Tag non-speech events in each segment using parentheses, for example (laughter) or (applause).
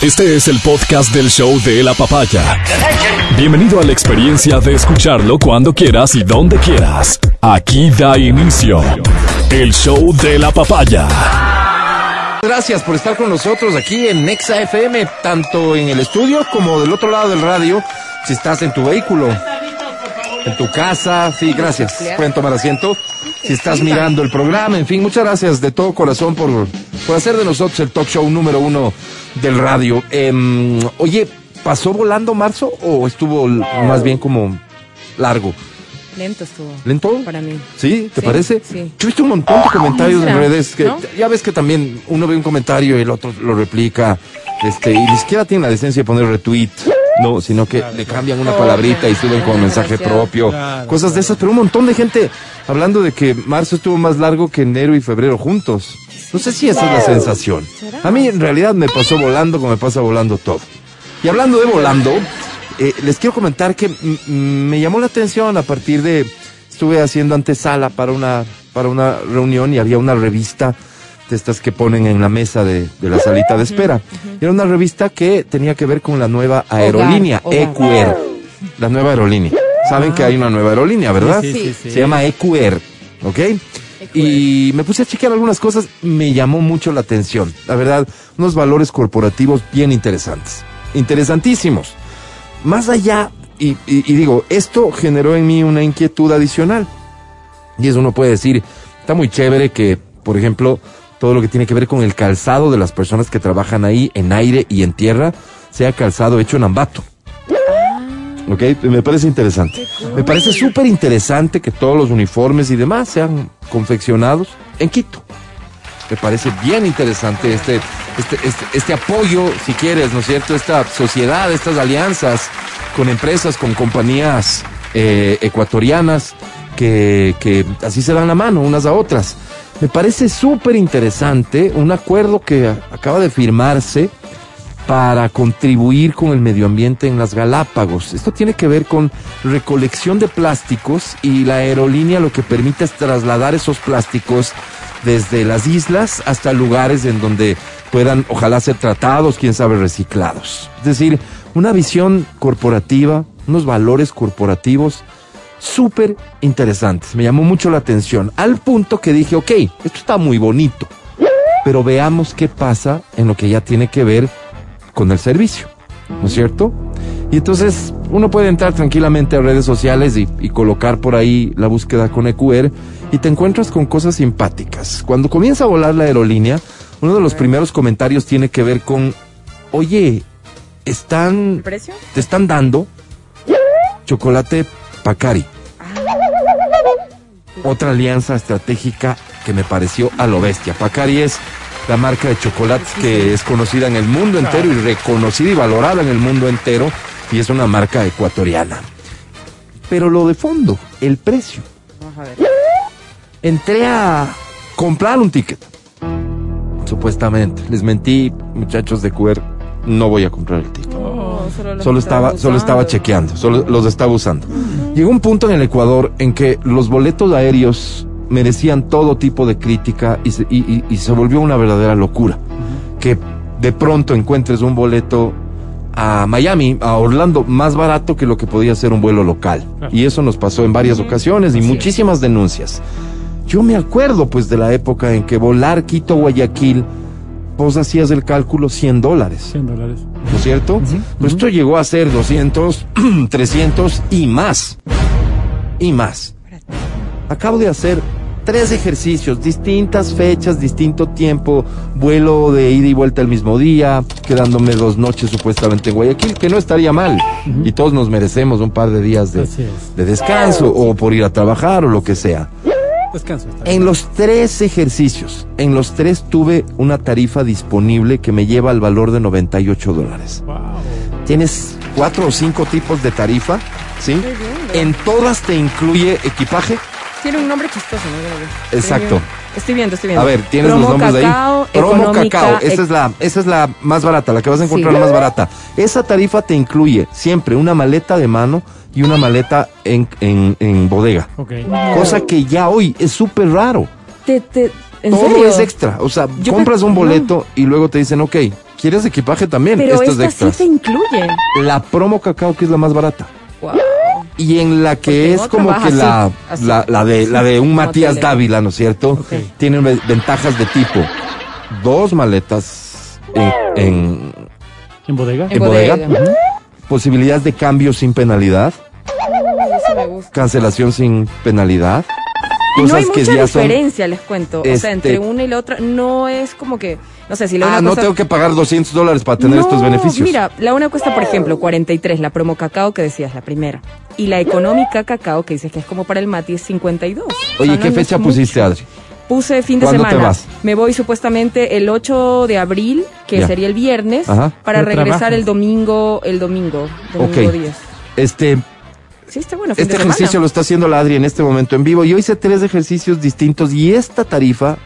Este es el podcast del show de la papaya. Bienvenido a la experiencia de escucharlo cuando quieras y donde quieras. Aquí da inicio el show de la papaya. Gracias por estar con nosotros aquí en Nexa FM, tanto en el estudio como del otro lado del radio, si estás en tu vehículo, en tu casa, sí, gracias. Pueden tomar asiento. Si estás mirando el programa, en fin, muchas gracias de todo corazón por, por hacer de nosotros el talk show número uno del radio. Em, oye, ¿pasó volando marzo o estuvo más bien como largo? Lento estuvo. ¿Lento? Para mí. ¿Sí? ¿Te Sí, parece? sí. Yo he visto un montón de comentarios en redes que ¿No? ya ves que también uno ve un comentario y el otro lo replica, este, y ni siquiera tienen la decencia de poner retweet, no, sino que le cambian una palabrita y suben ah, mensaje propio, Claro, cosas de esas, pero un montón de gente hablando de que marzo estuvo más largo que enero y febrero juntos. No sé si esa es la sensación. A mí en realidad me pasó volando como me pasa volando todo. Y hablando de volando, eh, les quiero comentar que me llamó la atención a partir de estuve haciendo antesala para una para una reunión y había una revista de estas que ponen en la mesa de, de la salita de espera. Era una revista que tenía que ver con la nueva aerolínea hogar. EQR, la nueva aerolínea. Saben que hay una nueva aerolínea, ¿verdad? Sí, sí, sí. Se llama EQR, ¿ok? Y me puse a chequear algunas cosas, me llamó mucho la atención. La verdad, unos valores corporativos bien interesantes. Interesantísimos. Más allá, y, y- y digo, esto generó en mí una inquietud adicional. Y eso uno puede decir, está muy chévere que, por ejemplo, todo lo que tiene que ver con el calzado de las personas que trabajan ahí en aire y en tierra, sea calzado hecho en Ambato. ¿Ok? Me parece interesante. Me parece súper interesante que todos los uniformes y demás sean confeccionados en Quito. Me parece bien interesante este, este, este, este apoyo, si quieres, ¿no es cierto? Esta sociedad, estas alianzas con empresas, con compañías eh, ecuatorianas que, que así se dan la mano unas a otras. Me parece súper interesante un acuerdo que acaba de firmarse para contribuir con el medio ambiente en las Galápagos. Esto tiene que ver con recolección de plásticos y la aerolínea lo que permite es trasladar esos plásticos desde las islas hasta lugares en donde puedan ojalá ser tratados, quién sabe, reciclados. Es decir, una visión corporativa, unos valores corporativos súper interesantes. Me llamó mucho la atención, al punto que dije, ok, esto está muy bonito, pero veamos qué pasa en lo que ya tiene que ver con el servicio, ¿no es cierto? Y entonces uno puede entrar tranquilamente a redes sociales y, y colocar por ahí la búsqueda con EQR y te encuentras con cosas simpáticas. Cuando comienza a volar la aerolínea, uno de los primeros comentarios tiene que ver con, oye, están, ¿El precio? te están dando chocolate Pacari. Otra alianza estratégica que me pareció a lo bestia. Pacari es la marca de chocolates que es conocida en el mundo entero y reconocida y valorada en el mundo entero y es una marca ecuatoriana. Pero lo de fondo, el precio. Entré a comprar un ticket. Supuestamente. Les mentí, muchachos de QR, no voy a comprar el ticket. Oh, solo, estaba, solo estaba chequeando, solo los estaba usando. Llegó un punto en el Ecuador en que los boletos aéreos merecían todo tipo de crítica y se, y- y- y se volvió una verdadera locura. Que de pronto encuentres un boleto a Miami, a Orlando, más barato que lo que podía ser un vuelo local. Y eso nos pasó en varias ocasiones y Así es. muchísimas denuncias. Yo me acuerdo pues de la época en que volar Quito-Guayaquil, vos hacías el cálculo 100 dólares. 100 dólares. ¿no es cierto? Pues esto llegó a ser 200, 300 (clears throat) y más. Y más. Acabo de hacer tres ejercicios, distintas fechas, distinto tiempo, vuelo de ida y vuelta el mismo día, quedándome dos noches supuestamente en Guayaquil, que no estaría mal. Y todos nos merecemos un par de días de, de descanso o por ir a trabajar o lo que sea. Descanso. Está En los tres ejercicios, en los tres tuve una tarifa disponible que me lleva al valor de 98 dólares. Wow. Tienes cuatro o cinco tipos de tarifa, ¿sí? bien, ¿no? En todas te incluye equipaje. Tiene un nombre chistoso, ¿no? Exacto. Estoy viendo, estoy viendo. A ver, tienes Promo los nombres cacao, de ahí. Promo cacao, esa es la, esa es la más barata, la que vas a encontrar Sí. la más barata. Esa tarifa te incluye siempre una maleta de mano y una maleta en, en, en bodega. Ok. Cosa que ya hoy es súper raro. Te, te, ¿En Todo serio? es extra. O sea, Yo compras un no. boleto y luego te dicen, ok, ¿Quieres equipaje también? Pero Estas esta extras. sí te. La promo cacao, que es la más barata. Wow. Y en la que Porque es como que la, así, la, la de, la de un Como Matías tele. Dávila, ¿no es cierto? Tiene ve- ventajas de tipo dos maletas en, en, ¿En bodega? en bodega, posibilidades de cambio sin penalidad, cancelación sin penalidad. Y no hay Cosas que mucha ya son. diferencia, les cuento. O sea, Este- entre una y la otra no es como que, no sé, si la Ah, una no cuesta- tengo que pagar 200 dólares para tener No, estos beneficios. Mira, la una cuesta, por ejemplo, 43, la promo cacao que decías, la primera. Y la económica cacao, que dices que es como para el Mati, es 52. O Oye, sea, ¿qué no fecha mucho. pusiste, Adri? Puse fin de ¿Cuándo te semana. vas? Me voy supuestamente el 8 de abril, que Ya. sería el viernes, Ajá. para regresar trabajas. el domingo, el domingo, domingo Ok. 10. Este, Sí, está bueno, fin Este de semana. ejercicio lo está haciendo la Adri en este momento en vivo. Yo hice tres ejercicios distintos y esta tarifa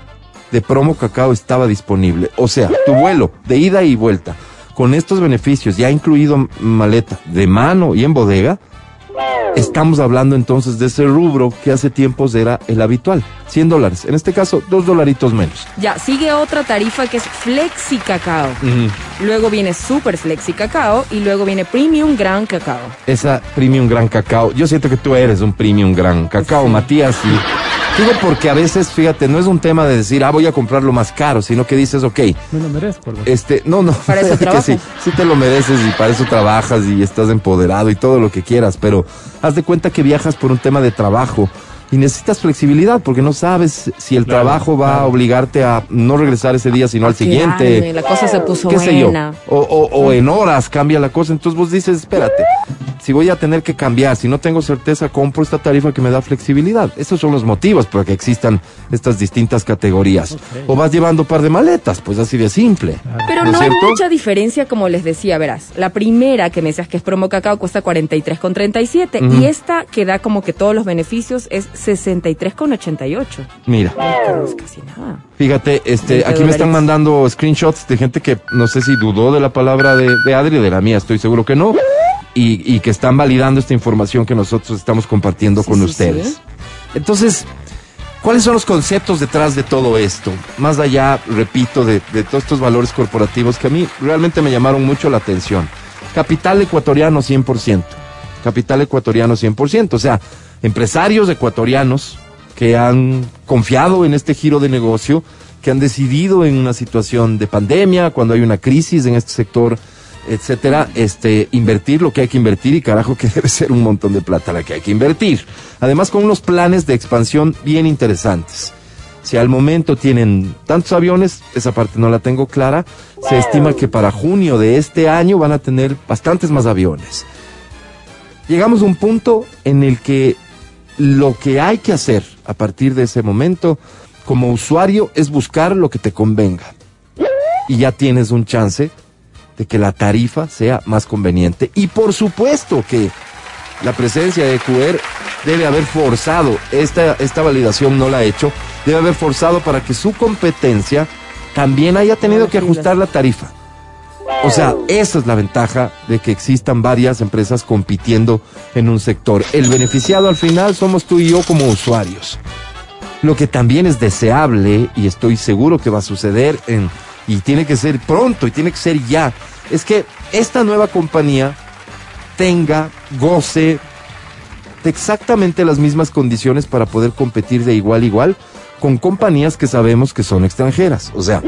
de promo cacao estaba disponible. O sea, tu vuelo de ida y vuelta con estos beneficios, ya incluido maleta de mano y en bodega, estamos hablando entonces de ese rubro que hace tiempos era el habitual, 100 dólares. En este caso, dos dolaritos menos. Ya, sigue otra tarifa que es Flexi Cacao. Luego viene Super Flexi Cacao y luego viene Premium Gran Cacao. Esa premium gran cacao. Yo siento que tú eres un premium gran cacao, Sí. Matías. Y digo porque a veces, fíjate, no es un tema de decir, ah, voy a comprarlo más caro, sino que dices, ok, Me lo merezco. así. este, no, no. Para eso (laughs) que sí, sí te lo mereces y para eso trabajas y estás empoderado y todo lo que quieras, pero haz de cuenta que viajas por un tema de trabajo y necesitas flexibilidad porque no sabes si el Claro, trabajo va a obligarte a no regresar ese día, sino al siguiente Claro, la cosa se puso qué sé yo, o, o- o en horas cambia la cosa, entonces vos dices, espérate, si voy a tener que cambiar, si no tengo certeza, compro esta tarifa que me da flexibilidad. Esos son los motivos para que existan estas distintas categorías. O vas llevando un par de maletas, pues así de simple. Pero ¿No hay mucha diferencia, como les decía, verás. La primera que me decías que es promo cacao cuesta 43,37 Ujú. y esta que da como que todos los beneficios es 63,88. Mira, no es casi nada. fíjate, este, 20 aquí me están mandando screenshots de gente que no sé si dudó de la palabra de, de Adri, de la mía, estoy seguro que no, y, y que están validando esta información que nosotros estamos compartiendo Sí, con sí, ustedes. sí. Entonces, ¿cuáles son los conceptos detrás de todo esto? Más allá, repito, de, de todos estos valores corporativos que a mí realmente me llamaron mucho la atención. Capital ecuatoriano 100%. Capital ecuatoriano 100%. O sea, empresarios ecuatorianos que han confiado en este giro de negocio, que han decidido en una situación de pandemia, cuando hay una crisis en este sector, etcétera, este, invertir lo que hay que invertir y carajo que (laughs) debe ser un montón de plata la que hay que invertir. Además con unos planes de expansión bien interesantes. Si al momento tienen tantos aviones, esa parte no la tengo clara, se estima que para junio de este año van a tener bastantes más aviones. Llegamos a un punto en el que lo que hay que hacer a partir de ese momento como usuario es buscar lo que te convenga. Y ya tienes un chance de que la tarifa sea más conveniente. Y por supuesto que la presencia de QR debe haber forzado, esta, esta validación no la ha hecho, debe haber forzado para que su competencia también haya tenido que ajustar la tarifa. O sea, esa es la ventaja de que existan varias empresas compitiendo en un sector. El beneficiado al final somos tú y yo como usuarios. Lo que también es deseable, y estoy seguro que va a suceder, y tiene que ser pronto, y tiene que ser ya, es que esta nueva compañía tenga, goce de exactamente las mismas condiciones para poder competir de igual a igual con compañías que sabemos que son extranjeras. O sea,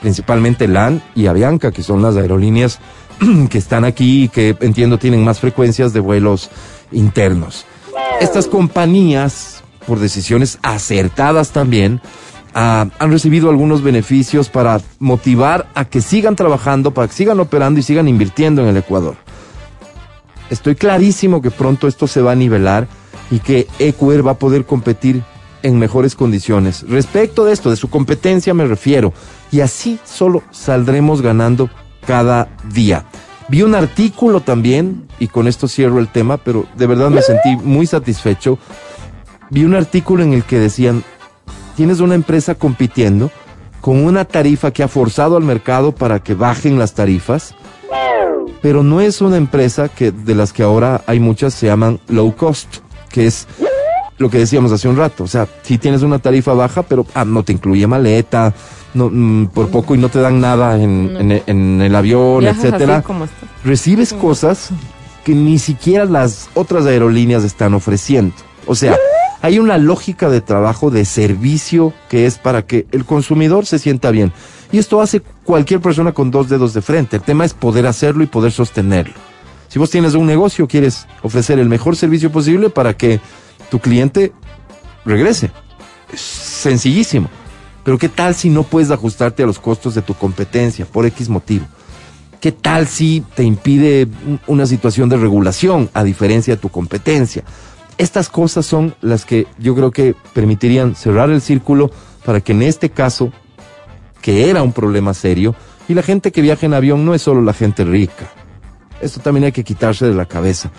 principalmente LAN y Avianca, que son las aerolíneas (clears throat) que están aquí y que entiendo tienen más frecuencias de vuelos internos. Estas compañías, por decisiones acertadas también, ah, han recibido algunos beneficios para motivar a que sigan trabajando, para que sigan operando y sigan invirtiendo en el Ecuador. Estoy clarísimo que pronto esto se va a nivelar y que EQR va a poder competir en mejores condiciones. Respecto de esto, de su competencia me refiero. Y así solo saldremos ganando cada día. Vi un artículo también, y con esto cierro el tema, pero de verdad me sentí muy satisfecho. Vi un artículo en el que decían, tienes una empresa compitiendo con una tarifa que ha forzado al mercado para que bajen las tarifas, pero no es una empresa que de las que ahora hay muchas se llaman low cost, que es lo que decíamos hace un rato, o sea, si tienes una tarifa baja, pero ah, no te incluye maleta, no, mm, por poco y no te dan nada en, No. en- en el avión, Viajas etcétera. recibes cosas que ni siquiera las otras aerolíneas están ofreciendo. O sea, hay una lógica de trabajo, de servicio, que es para que el consumidor se sienta bien. Y esto hace cualquier persona con dos dedos de frente. El tema es poder hacerlo y poder sostenerlo. Si vos tienes un negocio, quieres ofrecer el mejor servicio posible para que tu cliente regrese. Es sencillísimo. Pero ¿qué tal si no puedes ajustarte a los costos de tu competencia por X motivo? ¿Qué tal si te impide un- una situación de regulación a diferencia de tu competencia? Estas cosas son las que yo creo que permitirían cerrar el círculo para que en este caso, que era un problema serio, y la gente que viaja en avión no es solo la gente rica. Esto también hay que quitarse de la cabeza.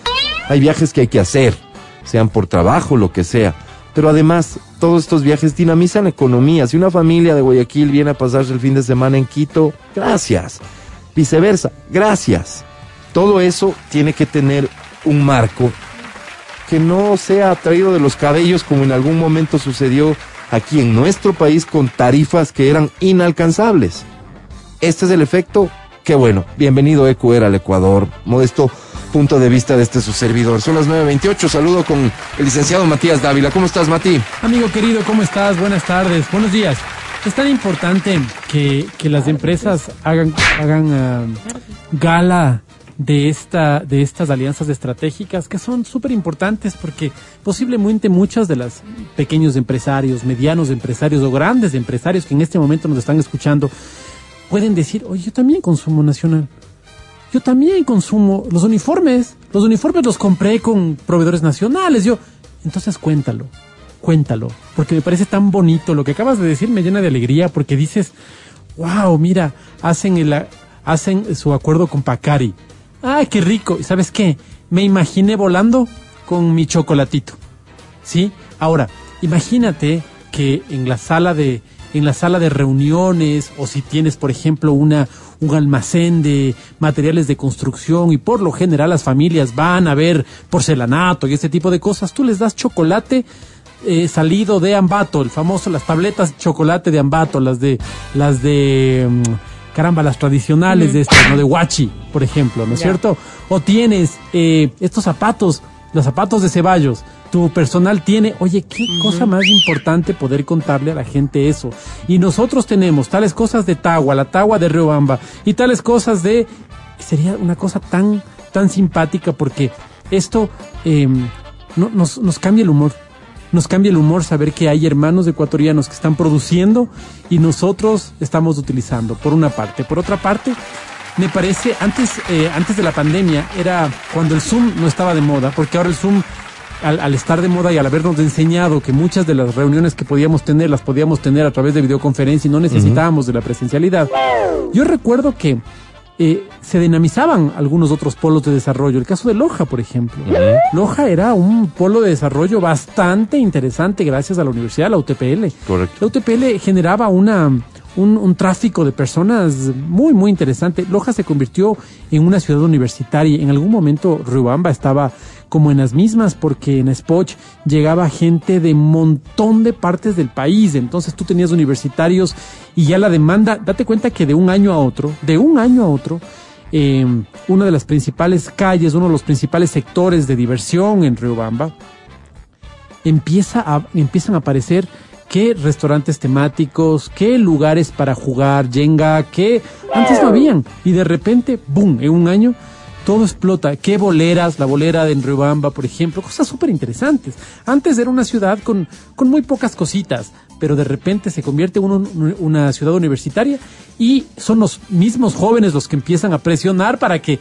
Hay viajes que hay que hacer, sean por trabajo, lo que sea. Pero además, todos estos viajes dinamizan economía. Si una familia de Guayaquil viene a pasarse el fin de semana en Quito, gracias. Viceversa, gracias. Todo eso tiene que tener un marco que no sea traído de los cabellos como en algún momento sucedió aquí en nuestro país con tarifas que eran inalcanzables. Este es el efecto. Qué bueno. Bienvenido EQR al Ecuador. Modesto punto de vista de este su servidor. Son las 9.28. Saludo con el licenciado Matías Dávila. ¿Cómo estás, Mati? Amigo querido, ¿cómo estás? Buenas tardes, buenos días. Es tan importante que, que las empresas hagan, hagan ah, gala de, esta, de estas alianzas estratégicas que son súper importantes porque posiblemente muchos de los pequeños empresarios, medianos empresarios o grandes empresarios que en este momento nos están escuchando pueden decir, oye, yo también consumo nacional. Yo también consumo los uniformes. Los uniformes los compré con proveedores nacionales. Yo, entonces cuéntalo, cuéntalo, porque me parece tan bonito lo que acabas de decir me llena de alegría porque dices, wow, mira, hacen el, hacen su acuerdo con Pacari. Ay, qué rico. ¿Y sabes qué? Me imaginé volando con mi chocolatito. ¿Sí? Ahora, imagínate que en la sala de en la sala de reuniones o si tienes, por ejemplo, una un almacén de materiales de construcción y por lo general las familias van a ver porcelanato y este tipo de cosas, tú les das chocolate eh, salido de Ambato, el famoso las tabletas de chocolate de Ambato, las de las de mm, caramba, las tradicionales de este, ¿no? De Huachi, por ejemplo, ¿no es cierto? O tienes eh, estos zapatos, los zapatos de Ceballos, tu personal tiene, oye, qué cosa más importante poder contarle a la gente eso. Y nosotros tenemos tales cosas de Tagua, la Tagua de Riobamba, y tales cosas de... Sería una cosa tan, tan simpática porque esto eh, no- nos, nos cambia el humor. Nos cambia el humor saber que hay hermanos ecuatorianos que están produciendo y nosotros estamos utilizando, por una parte. Por otra parte, me parece, antes, eh, antes de la pandemia, era cuando el Zoom no estaba de moda, porque ahora el Zoom, al, al estar de moda y al habernos enseñado que muchas de las reuniones que podíamos tener, las podíamos tener a través de videoconferencia y no necesitábamos de la presencialidad. Yo recuerdo que eh, se dinamizaban algunos otros polos de desarrollo. El caso de Loja, por ejemplo. Loja era un polo de desarrollo bastante interesante gracias a la universidad, la UTPL. Correcto. La UTPL generaba una, un, tráfico de personas muy, muy interesante. Loja se convirtió en una ciudad universitaria. En algún momento Riobamba estaba como en las mismas porque en Spoch llegaba gente de montón de partes del país. Entonces tú tenías universitarios y ya la demanda, date cuenta que de un año a otro, de un año a otro, eh, una de las principales calles, uno de los principales sectores de diversión en Riobamba, empieza empiezan a aparecer qué restaurantes temáticos, qué lugares para jugar Jenga, que antes no habían. Y de repente, boom, en un año todo explota. Qué boleras, la bolera de Enriobamba, por ejemplo, cosas súper interesantes. Antes era una ciudad con, con muy pocas cositas, pero de repente se convierte en un- una ciudad universitaria y son los mismos jóvenes los que empiezan a presionar para que,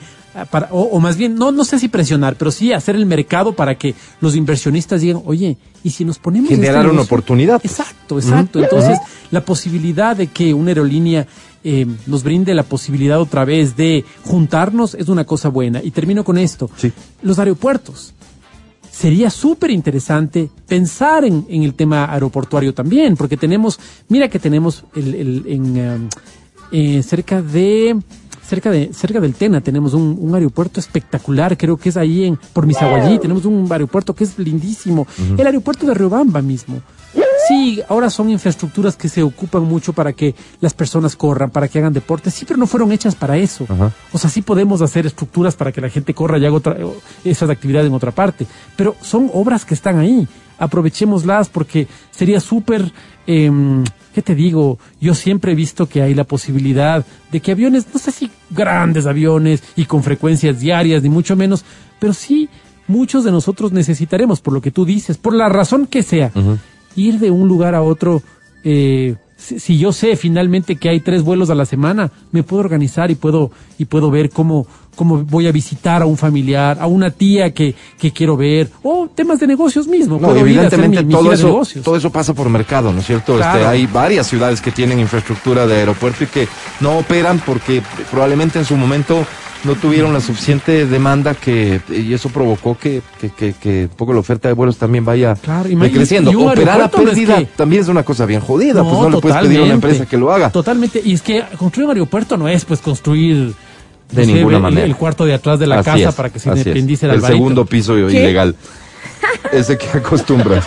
para, o, o más bien, no, no sé si presionar, pero sí hacer el mercado para que los inversionistas digan, oye, ¿y si nos ponemos... este Generar una negocio?" oportunidad. Exacto, exacto. Entonces, la posibilidad de que una aerolínea eh, nos brinde la posibilidad otra vez de juntarnos es una cosa buena. Y termino con esto. Sí. Los aeropuertos. Sería súper interesante pensar en, en el tema aeroportuario también, porque tenemos, mira que tenemos el, el- en, um, eh, cerca de cerca de cerca del Tena tenemos un, un aeropuerto espectacular, creo que es ahí en por Misaguayí, tenemos un aeropuerto que es lindísimo, el aeropuerto de Riobamba mismo. Sí, ahora son infraestructuras que se ocupan mucho para que las personas corran, para que hagan deporte. Sí, pero no fueron hechas para eso. Ajá. O sea, sí podemos hacer estructuras para que la gente corra y haga otra, esas actividades en otra parte. Pero son obras que están ahí. Aprovechémoslas porque sería súper, em, ¿qué te digo? Yo siempre he visto que hay la posibilidad de que aviones, no sé si grandes aviones y con frecuencias diarias, ni mucho menos, pero sí muchos de nosotros necesitaremos, por lo que tú dices, por la razón que sea, ir de un lugar a otro. Eh, si, si yo sé finalmente que hay tres vuelos a la semana, me puedo organizar y puedo y puedo ver cómo cómo voy a visitar a un familiar, a una tía que, que quiero ver, o temas de negocios mismos. No, puedo ir a hacer evidentemente mi- mi todo de eso, todo eso pasa por mercado, ¿no es cierto? Claro. Este, hay varias ciudades que tienen infraestructura de aeropuerto y que no operan porque probablemente en su momento no tuvieron la suficiente demanda que y eso provocó que, que, que, que un poco la oferta de vuelos también vaya Claro, un Operar a no es pérdida que- también es una cosa bien jodida, pues no le puedes pedir a una empresa que lo haga. Totalmente. Y es que construir un aeropuerto no es pues construir De no sé, ninguna el- manera. El, cuarto de atrás de la Así casa es, para que se independice el El segundo piso ilegal. Ese que acostumbras.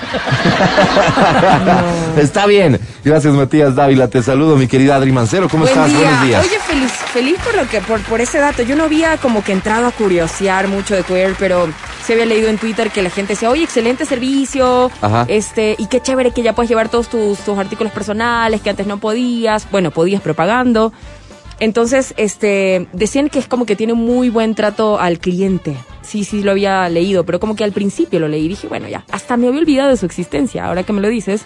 Está bien. Gracias, Matías Dávila. Te saludo, mi querida Adri Mancero. ¿Cómo Buen estás? día. Buenos días. Oye, feliz, feliz por lo que, por, por ese dato. Yo no había como que entrado a curiosear mucho de Queer, pero se había leído en Twitter que la gente decía, oye, excelente servicio, Ajá. este, y qué chévere que ya puedes llevar todos tus, tus artículos personales que antes no podías. Bueno, podías propagando. Entonces, este, decían que es como que tiene muy buen trato al cliente. Sí, sí lo había leído, pero como que al principio lo leí y dije, bueno, ya, hasta me había olvidado de su existencia. Ahora que me lo dices,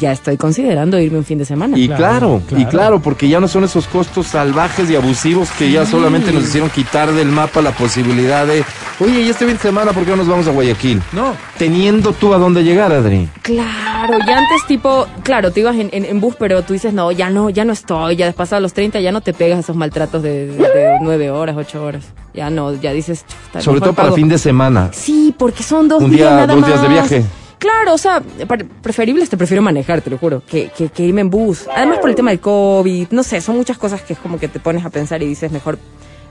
ya estoy considerando irme un fin de semana. Y claro, Claro, y claro. porque ya no son esos costos salvajes y abusivos que ya solamente nos hicieron quitar del mapa la posibilidad de, oye, y este fin de semana, ¿por qué no nos vamos a Guayaquil? No. Teniendo tú a dónde llegar, Adri. Claro, ya antes tipo, claro, te ibas en, en- en bus, pero tú dices, no, ya no, ya no estoy, ya pasado los 30 ya no te pegas esos maltratos de, de, de 9 horas, 8 horas. Ya no, ya dices, Sobre todo para fin de semana. Sí, porque son dos Un días día, nada dos días de más. viaje. Claro, o sea, pre- preferibles te prefiero manejar, te lo juro, que, que, que irme en bus. Además por el tema del COVID, no sé, son muchas cosas que es como que te pones a pensar y dices, mejor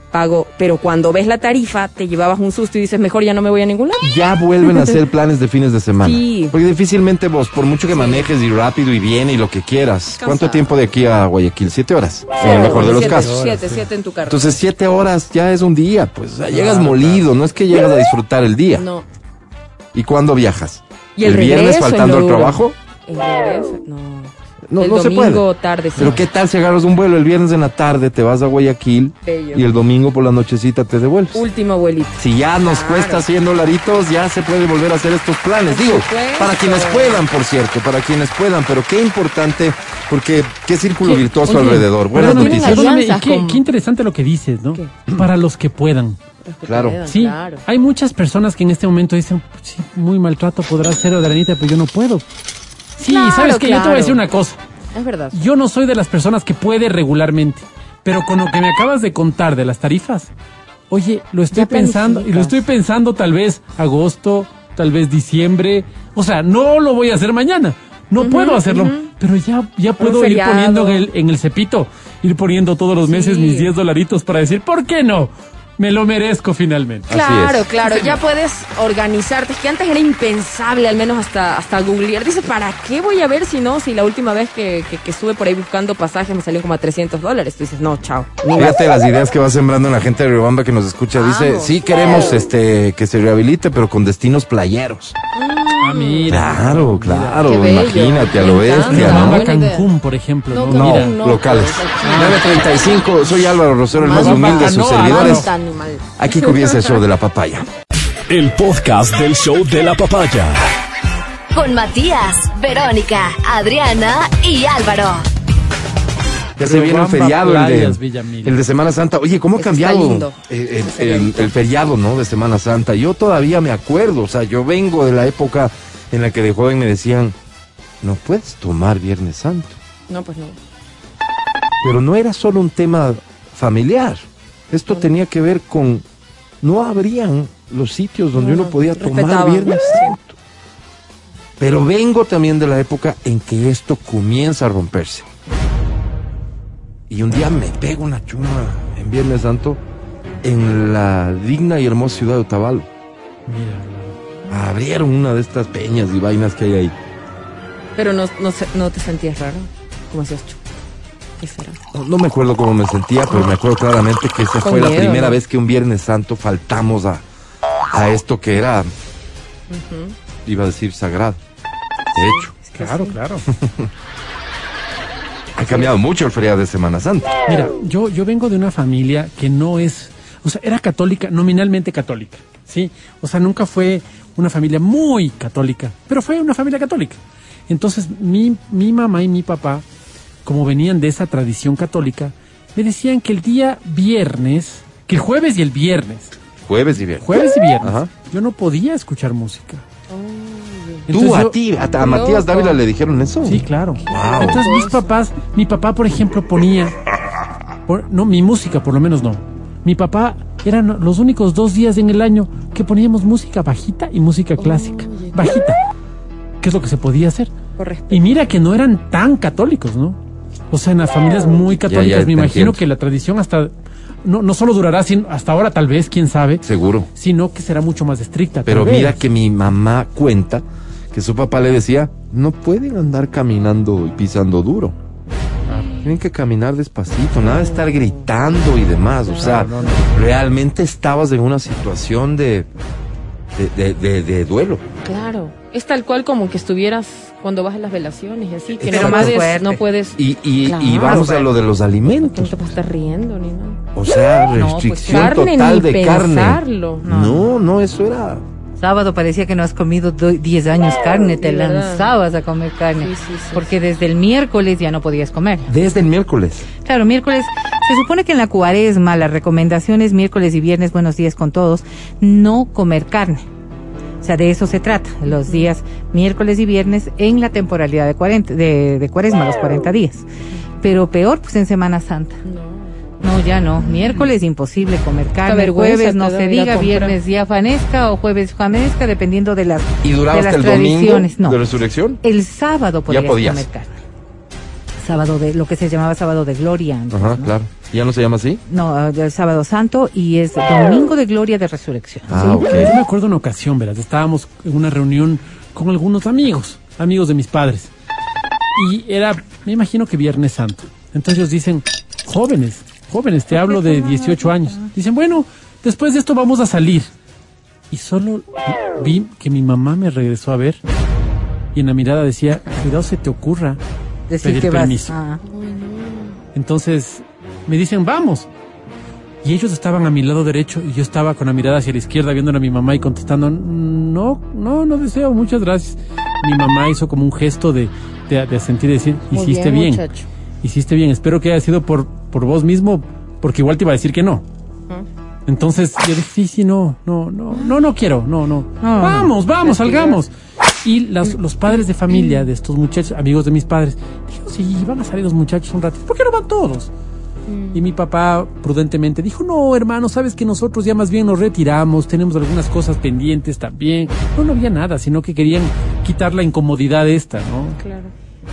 pago. Pero cuando ves la tarifa, te llevabas un susto y dices, mejor ya no me voy a ningún lado. Ya vuelven a hacer (laughs) planes de fines de semana. Sí. Porque difícilmente vos, por mucho que manejes y rápido y bien y lo que quieras. ¿Cuánto tiempo de aquí a Guayaquil? Siete horas. en el mejor de los siete, casos. Siete, siete en tu carro. Entonces, siete horas ya es un día, pues. O sea, llegas molido, no es que llegas a disfrutar el día. no. ¿Y cuándo viajas? Y el, viernes faltando al trabajo? El regreso, no. No, el no se domingo puede. tarde, sí. Pero qué tal si agarras un vuelo el viernes en la tarde, te vas a Guayaquil Bello. y el domingo por la nochecita te devuelves. Último abuelito. Si ya nos Claro. cuesta 100 dolaritos, ya se puede volver a hacer estos planes. Por Digo, supuesto. para quienes puedan, por cierto, para quienes puedan, pero qué importante, porque qué círculo ¿Qué? virtuoso Oye, alrededor. Buenas perdóname, noticias. qué, con- qué interesante lo que dices, ¿no? ¿Qué? Para los que puedan. Que Claro. Sí, claro. hay muchas personas que en este momento dicen, sí, muy maltrato podrá ser Adrianita, pero yo no puedo. Sí, Claro, ¿sabes que Yo te voy a decir una cosa. Es verdad. Yo no soy de las personas que puede regularmente, pero con lo que me acabas de contar de las tarifas, oye, lo estoy Ya pensando y lo estoy pensando tal vez agosto, tal vez diciembre, o sea, no lo voy a hacer mañana. No puedo hacerlo, pero ya, ya puedo ir poniendo en el, en el cepito, ir poniendo todos los meses Sí. mis 10 dolaritos para decir, ¿por qué no? Me lo merezco finalmente. Así Claro, es. claro, ya puedes organizarte. Es que antes era impensable, al menos hasta, hasta googlear. Dice, ¿para qué voy a ver si no? Si la última vez que, que, que estuve por ahí buscando pasajes me salió como a 300 dólares. Tú dices, no, chao. Fíjate las ideas que va sembrando en la gente de Riobamba que nos escucha. Dice, Vamos. sí queremos este que se rehabilite, pero con destinos playeros. Ah, mira. Claro, claro, Qué imagínate a lo bestia, ¿no? buena idea. Cancún, por ejemplo. No, ¿no? Mira. Locales. pues, 9.35, soy Álvaro Rosero, el más Más humilde de sus servidores. Aquí comienza el show de la papaya. El podcast del show de la papaya. Con Matías, Verónica, Adriana y Álvaro. Ya se viene el feriado, el de, Villamil. el de Semana Santa. Oye, ¿cómo ha cambiado el, el- el- el feriado, no? De Semana Santa. Yo todavía me acuerdo, o sea, yo vengo de la época en la que de joven me decían, no puedes tomar Viernes Santo. No, pues no. Pero no era solo un tema familiar. Esto tenía que ver con, no habrían los sitios donde No, uno podía tomar. Viernes Santo. Pero vengo también de la época en que esto comienza a romperse. Y un día me pego una chuma en Viernes Santo en la digna y hermosa ciudad de Otavalo. Mira, Abrieron una de estas peñas y vainas que hay ahí. Pero no, no, se- no te sentías raro. Como decías, "Chu, ¿qué será? No, no me acuerdo cómo me sentía, pero me acuerdo claramente que esa Con fue la primera ¿no? vez que un Viernes Santo faltamos a, a esto que era, iba a decir sagrado. De hecho, Claro, claro. (laughs) ha cambiado mucho el feriado de Semana Santa. Mira, yo, yo vengo de una familia que no es, o sea, era católica, nominalmente católica, ¿sí? O sea, nunca fue una familia muy católica, pero fue una familia católica. Entonces, mi, mi mamá y mi papá, como venían de esa tradición católica, me decían que el día viernes, que el jueves y el viernes, Jueves y viernes. jueves y viernes, Ajá. yo no podía escuchar música. Tú, Entonces a ti, a, a Matías. Dávila le dijeron eso. Sí, claro. Wow. Entonces mis papás, mi papá, por ejemplo, ponía, por- no, mi música por lo menos no. Mi papá eran los únicos dos días en el año que poníamos música bajita y música clásica. Bajita. Que es lo que se podía hacer. Por respeto. Y mira que no eran tan católicos, ¿no? O sea, en las familias muy católicas, ya, me imagino entiendo. que la tradición hasta, no, no solo durará sin- hasta ahora tal vez, quién sabe, Seguro. sino que será mucho más estricta. Pero mira que mi mamá cuenta que su papá le decía, no pueden andar caminando y pisando duro. Tienen que caminar despacito, nada de estar gritando y demás. O sea, no, no. realmente estabas en una situación de, de, de- de- de duelo. Claro. Es tal cual como que estuvieras cuando vas a las velaciones y así, que Pero no más puedes, fuerte. no puedes, Y, y, Claro. y vamos a lo de los que no alimentos. te puedes estar riendo ni nada. O sea, No, pues, restricción carne total de carne. No, no, eso era. Sábado parecía que no has comido do- 10 años carne, te lanzabas a comer carne. Sí, sí, sí. porque desde el miércoles ya no podías comer. Desde el miércoles. Claro, miércoles. Se supone que en la cuaresma la recomendación es miércoles y viernes, buenos días con todos, no comer carne. O sea, de eso se trata, los días miércoles y viernes en la temporalidad de, 40, de, de cuaresma, los 40 días. Pero peor, pues en Semana Santa. No. No, ya no. Miércoles imposible comer carne. Jueves no se diga, viernes ya fanesca o jueves fanesca, dependiendo de las, Y duraba de las hasta el domingo tradiciones. No. de resurrección. El sábado podías, podías. comer carne. Sábado de, lo que se llamaba sábado de gloria antes, Ajá, ¿no? claro. ¿Ya no se llama así? No, el sábado santo y es domingo de gloria de resurrección. Ah, ok. Yo me acuerdo una ocasión, verás, estábamos en una reunión con algunos amigos, amigos de mis padres. Y era, me imagino que Viernes Santo. Entonces ellos dicen, jóvenes, jóvenes, te hablo de 18 años. Dicen, bueno, después de esto vamos a salir. Y solo vi que mi mamá me regresó a ver y en la mirada decía, cuidado se te ocurra Decir pedir que permiso. Ah. Entonces me dicen, vamos. Y ellos estaban a mi lado derecho y yo estaba con la mirada hacia la izquierda viendo a mi mamá y contestando, no, no, no deseo, muchas gracias. Mi mamá hizo como un gesto de, de, de sentir y decir, hiciste bien, hiciste bien, espero que haya sido por, por vos mismo, porque igual te iba a decir que no. Entonces yo dije, sí, sí, no, no, no, no, no quiero, no, no. No, vamos, vamos, salgamos. Y las- los padres de familia de estos muchachos, amigos de mis padres, dijeron, sí, van a salir los muchachos un rato. ¿Por qué no van todos? Y mi papá prudentemente dijo, no, hermano, sabes que nosotros ya más bien nos retiramos, tenemos algunas cosas pendientes también. No, no había nada, sino que querían quitar la incomodidad esta, ¿no? Claro.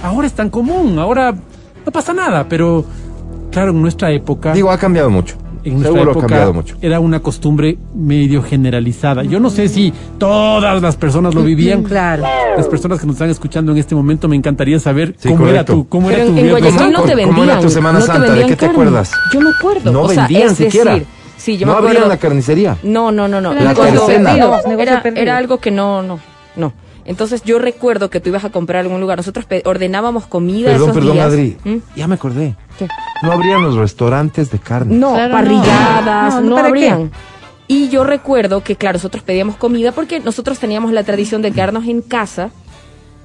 Ahora es tan común, ahora no pasa nada, pero claro, en nuestra época... Digo, ha cambiado mucho. En nuestra Seguro ha época cambiado mucho. era una costumbre medio generalizada. Yo no sé si todas las personas lo vivían. Claro. Las personas que nos están escuchando en este momento me encantaría saber Sí, cómo era tu cómo Pero era tu en, Guayaquil no te ¿Cómo vendían. era tu Semana no te Santa? ¿De qué te carne. acuerdas? Yo me acuerdo. No o sea, vendían es siquiera. decir, sí, yo no me acuerdo. abrían la carnicería. No, no, no, no. La era, perdido. era algo que no, no, no. Entonces yo recuerdo que tú ibas a comprar a algún lugar. Nosotros ordenábamos comida Perdón, esos perdón, días. Adri. ¿Mm? Ya me acordé. ¿Qué? No abrían los restaurantes de carne. No, Claro, parrilladas, no. no, No, habrían. Y yo recuerdo que, claro, nosotros pedíamos comida porque nosotros teníamos la tradición de quedarnos en casa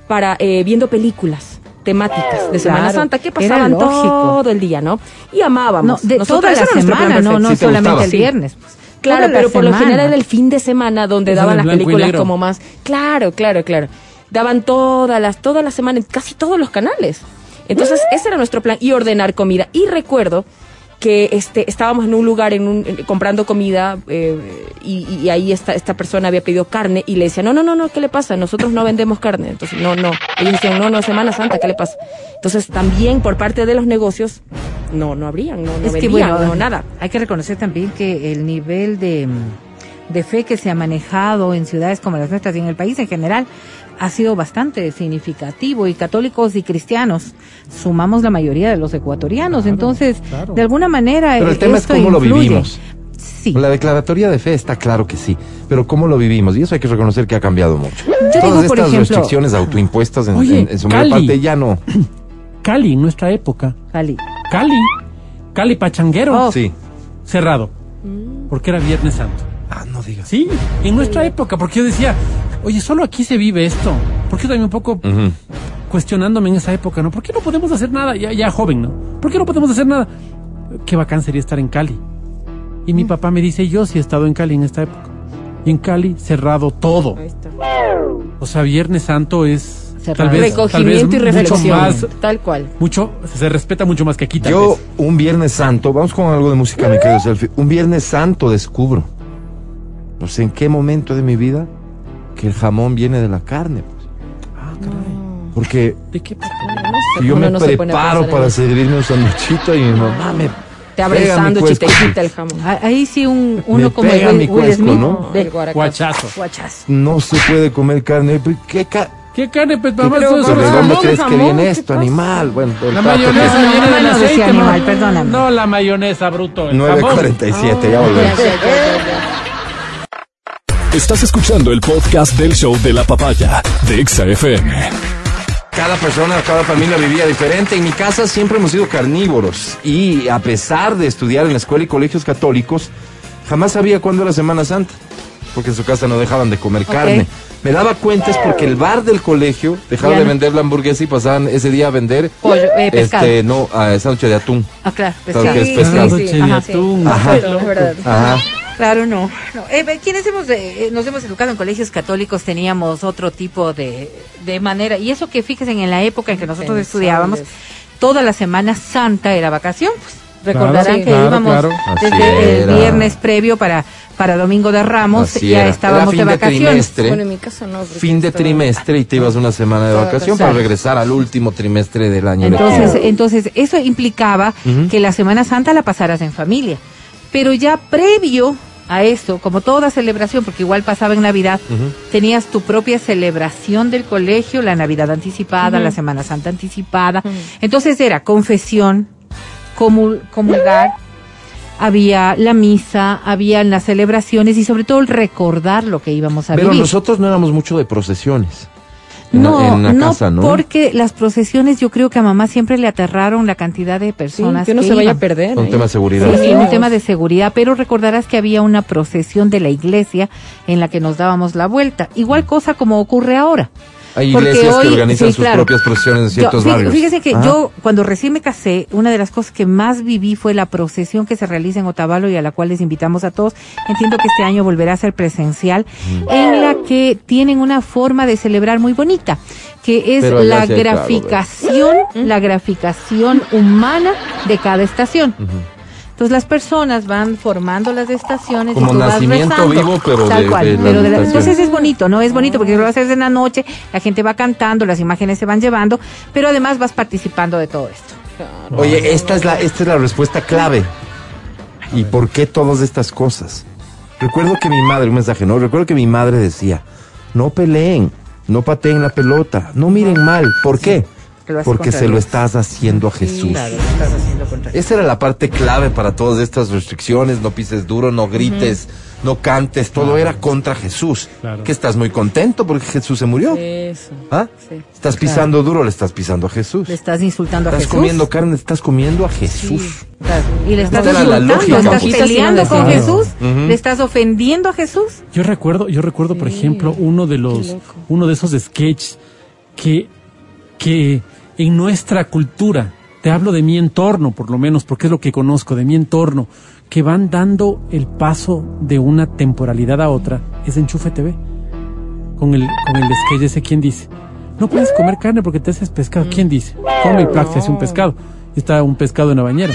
para eh, viendo películas temáticas de Semana Claro, Santa que pasaban todo el día, ¿no? Y No, amábamos. de Nosotros- toda la semana, no, no Sí te solamente gustaba. el Sí. viernes. pues. Claro, pero por lo general era el fin de semana donde Eso daban las películas como más. Claro, claro, claro. Daban todas las, toda la semana en casi todos los canales. Entonces, ese era nuestro plan y ordenar comida. Y recuerdo que este estábamos en un lugar en un, comprando comida eh, y, y ahí esta, esta persona había pedido carne y le decía, no, no, no, no, ¿qué le pasa? Nosotros no vendemos carne. Entonces, no, no. Ellos decían, no, no, Semana Santa, ¿qué le pasa? Entonces, también por parte de los negocios, no, no habrían, no, no es que vendían, bueno, no, nada. hay que reconocer también que el nivel de, de fe que se ha manejado en ciudades como las nuestras y en el país en general ha sido bastante significativo y católicos y cristianos sumamos la mayoría de los ecuatorianos. Entonces, claro. de alguna manera Pero el tema es esto cómo lo vivimos. Sí. La declaratoria de fe está claro que sí, pero ¿cómo lo vivimos? Y eso hay que reconocer que ha cambiado mucho. Yo Todas digo, por estas ejemplo, restricciones autoimpuestas en, Oye, en- en su mayor Cali. parte ya no. (clears throat) Cali, en nuestra época. Cali. Cali. Cali Pachanguero. Oh. Sí. Cerrado. Porque era Viernes Santo. Ah, no digas. Sí, en nuestra época, porque yo decía, oye, solo aquí se vive esto. Porque también un poco Ujú. cuestionándome en esa época, ¿no? ¿Por qué no podemos hacer nada? Ya, ya joven, ¿no? ¿Por qué no podemos hacer nada? Qué bacán sería estar en Cali. Y mi papá me dice, yo sí he estado en Cali en esta época. Y en Cali cerrado todo. O sea, Viernes Santo es Cerrado. tal vez, tal vez Recogimiento y mucho reflexión. más, Tal cual. mucho, se respeta mucho más que aquí tal Yo, vez. un Viernes Santo, vamos con algo de música, mi querido Selfie. Un Viernes Santo descubro, no sé en qué momento de mi vida, que el jamón viene de la carne. pues. Ah, caray. Porque ¿De qué si yo me no preparo para servirme un sanduchito y mi mamá me Te abre el pega mi sándwich y te quita el jamón. Ah, Ahí sí un, uno Me como pega el mi Will, Will cuesco, Smith ¿no? de El guaracazo. Guachazo. guachas. no se puede comer carne. Pero ¿Qué ca ¿Qué carne, pues, mamá? Pero Eso es- con ¿De jamón, dónde crees que viene ¿qué esto, animal? Bueno, el La tato, mayonesa No, no, viene no, del no aceite, animal, ma- perdóname. No, la mayonesa, bruto. el jamón. 9.47, ya Ya, volvemos. Estás escuchando el podcast del show de la papaya de Exa FM. Cada persona, cada familia vivía diferente. En mi casa siempre hemos sido carnívoros. Y a pesar de estudiar en la escuela y colegios católicos, jamás sabía cuándo era Semana Santa. Porque en su casa no dejaban de comer carne. Me daba cuenta es porque el bar del colegio dejaba de vender la hamburguesa y pasaban ese día a vender Pollo, eh, pescado. este no a sándwich de atún. Ah, claro, pescado. que es pescado. Sándwich de Ajá. atún. Ajá. Ajá. Claro, no. no. Eh, quienes hemos, eh, nos hemos educado en colegios católicos teníamos otro tipo de, de manera. Y eso que fíjense en la época en que nosotros Pensables. estudiábamos, toda la Semana Santa era vacación. Pues. Recordarán Claro, que claro, íbamos claro. Desde era. el viernes previo para, para Domingo de Ramos, Así ya era. estábamos Era fin de de vacaciones. trimestre. Bueno, en mi caso no. Fin de estaba- trimestre y te ibas una semana de vacación para regresar al último trimestre del año Entonces, lectivo. entonces eso implicaba que la Semana Santa la pasaras en familia. Pero ya previo a eso, como toda celebración, porque igual pasaba en Navidad, tenías tu propia celebración del colegio, la Navidad anticipada, la Semana Santa anticipada. Entonces era confesión, comul- comulgar, había la misa, habían las celebraciones y sobre todo el recordar lo que íbamos a Pero vivir. nosotros no éramos mucho de procesiones. No, en la no, casa, ¿no? porque las procesiones yo creo que a mamá siempre le aterraron la cantidad de Sí, personas que que se vaya a perder. Un ahí. tema de seguridad. Sí. un tema de seguridad, pero recordarás que había una procesión de la iglesia en la que nos dábamos la vuelta. Igual cosa como ocurre ahora. Hay Porque iglesias que organizan sí, sus claro. propias procesiones en ciertos Yo- barrios. Fíjese que yo, cuando recién me casé, una de las cosas que más viví fue la procesión que se realiza en Otavalo y a la cual les invitamos a todos. Entiendo que este año volverá a ser presencial, en la que tienen una forma de celebrar muy bonita, que es la claro, graficación, la graficación humana de cada estación. Entonces las personas van formando las estaciones Como y tú vas nacimiento rezando. vivo, pero Tal de- cual, de pero de la- entonces es bonito, ¿no? Es bonito porque lo haces en la noche, la gente va cantando, las imágenes se van llevando, pero además vas participando de todo esto. Oye, esta es la esta es la respuesta clave. ¿Y por qué todas estas cosas? Recuerdo que mi madre, un mensaje, ¿no? Recuerdo que mi madre decía, no peleen, no pateen la pelota, no miren mal. ¿Por qué? Que lo haces Porque se lo estás haciendo a Jesús. Claro, lo estás haciendo contra Esa era la parte clave para todas estas restricciones, no pises duro, no grites, no cantes, todo era contra Jesús. Claro. Que estás muy contento porque Jesús se murió. Eso. ¿Ah? Sí. Estás pisando duro, le estás pisando a Jesús. Le estás insultando a Estás Jesús. comiendo carne, estás comiendo a Jesús. Claro, Y le estás la insultando, lógica, estás peleando con Claro. Jesús, le estás ofendiendo a Jesús. Yo recuerdo, yo recuerdo, por ejemplo, uno de los, uno de esos sketches que, que en nuestra cultura, te hablo de mi entorno, por lo menos, porque es lo que conozco, de mi entorno, que van dando el paso de una temporalidad a otra, es Enchufe TV. Con el, con el sketch ese, ¿quién dice? No puedes comer carne porque te haces pescado. ¿Quién dice? Come y plac, hace un pescado. Está un pescado en la bañera.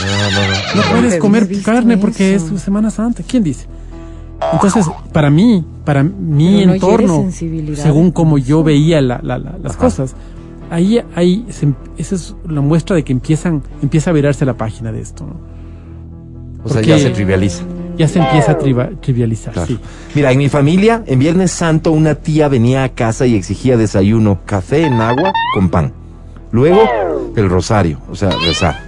No puedes comer carne porque es Semana Santa. ¿Quién dice? Entonces, para mí, para mi Pero entorno, según como yo veía la- la- la- las cosas, ahí, ahí se em- esa es la muestra de que empiezan, empieza a virarse la página de esto. ¿no? O sea, ya se trivializa. ya se empieza a triva- trivializar. Claro. Sí. Mira, en mi familia, en Viernes Santo, una tía venía a casa y exigía desayuno, café en agua con pan. Luego, el rosario, o sea, rezar.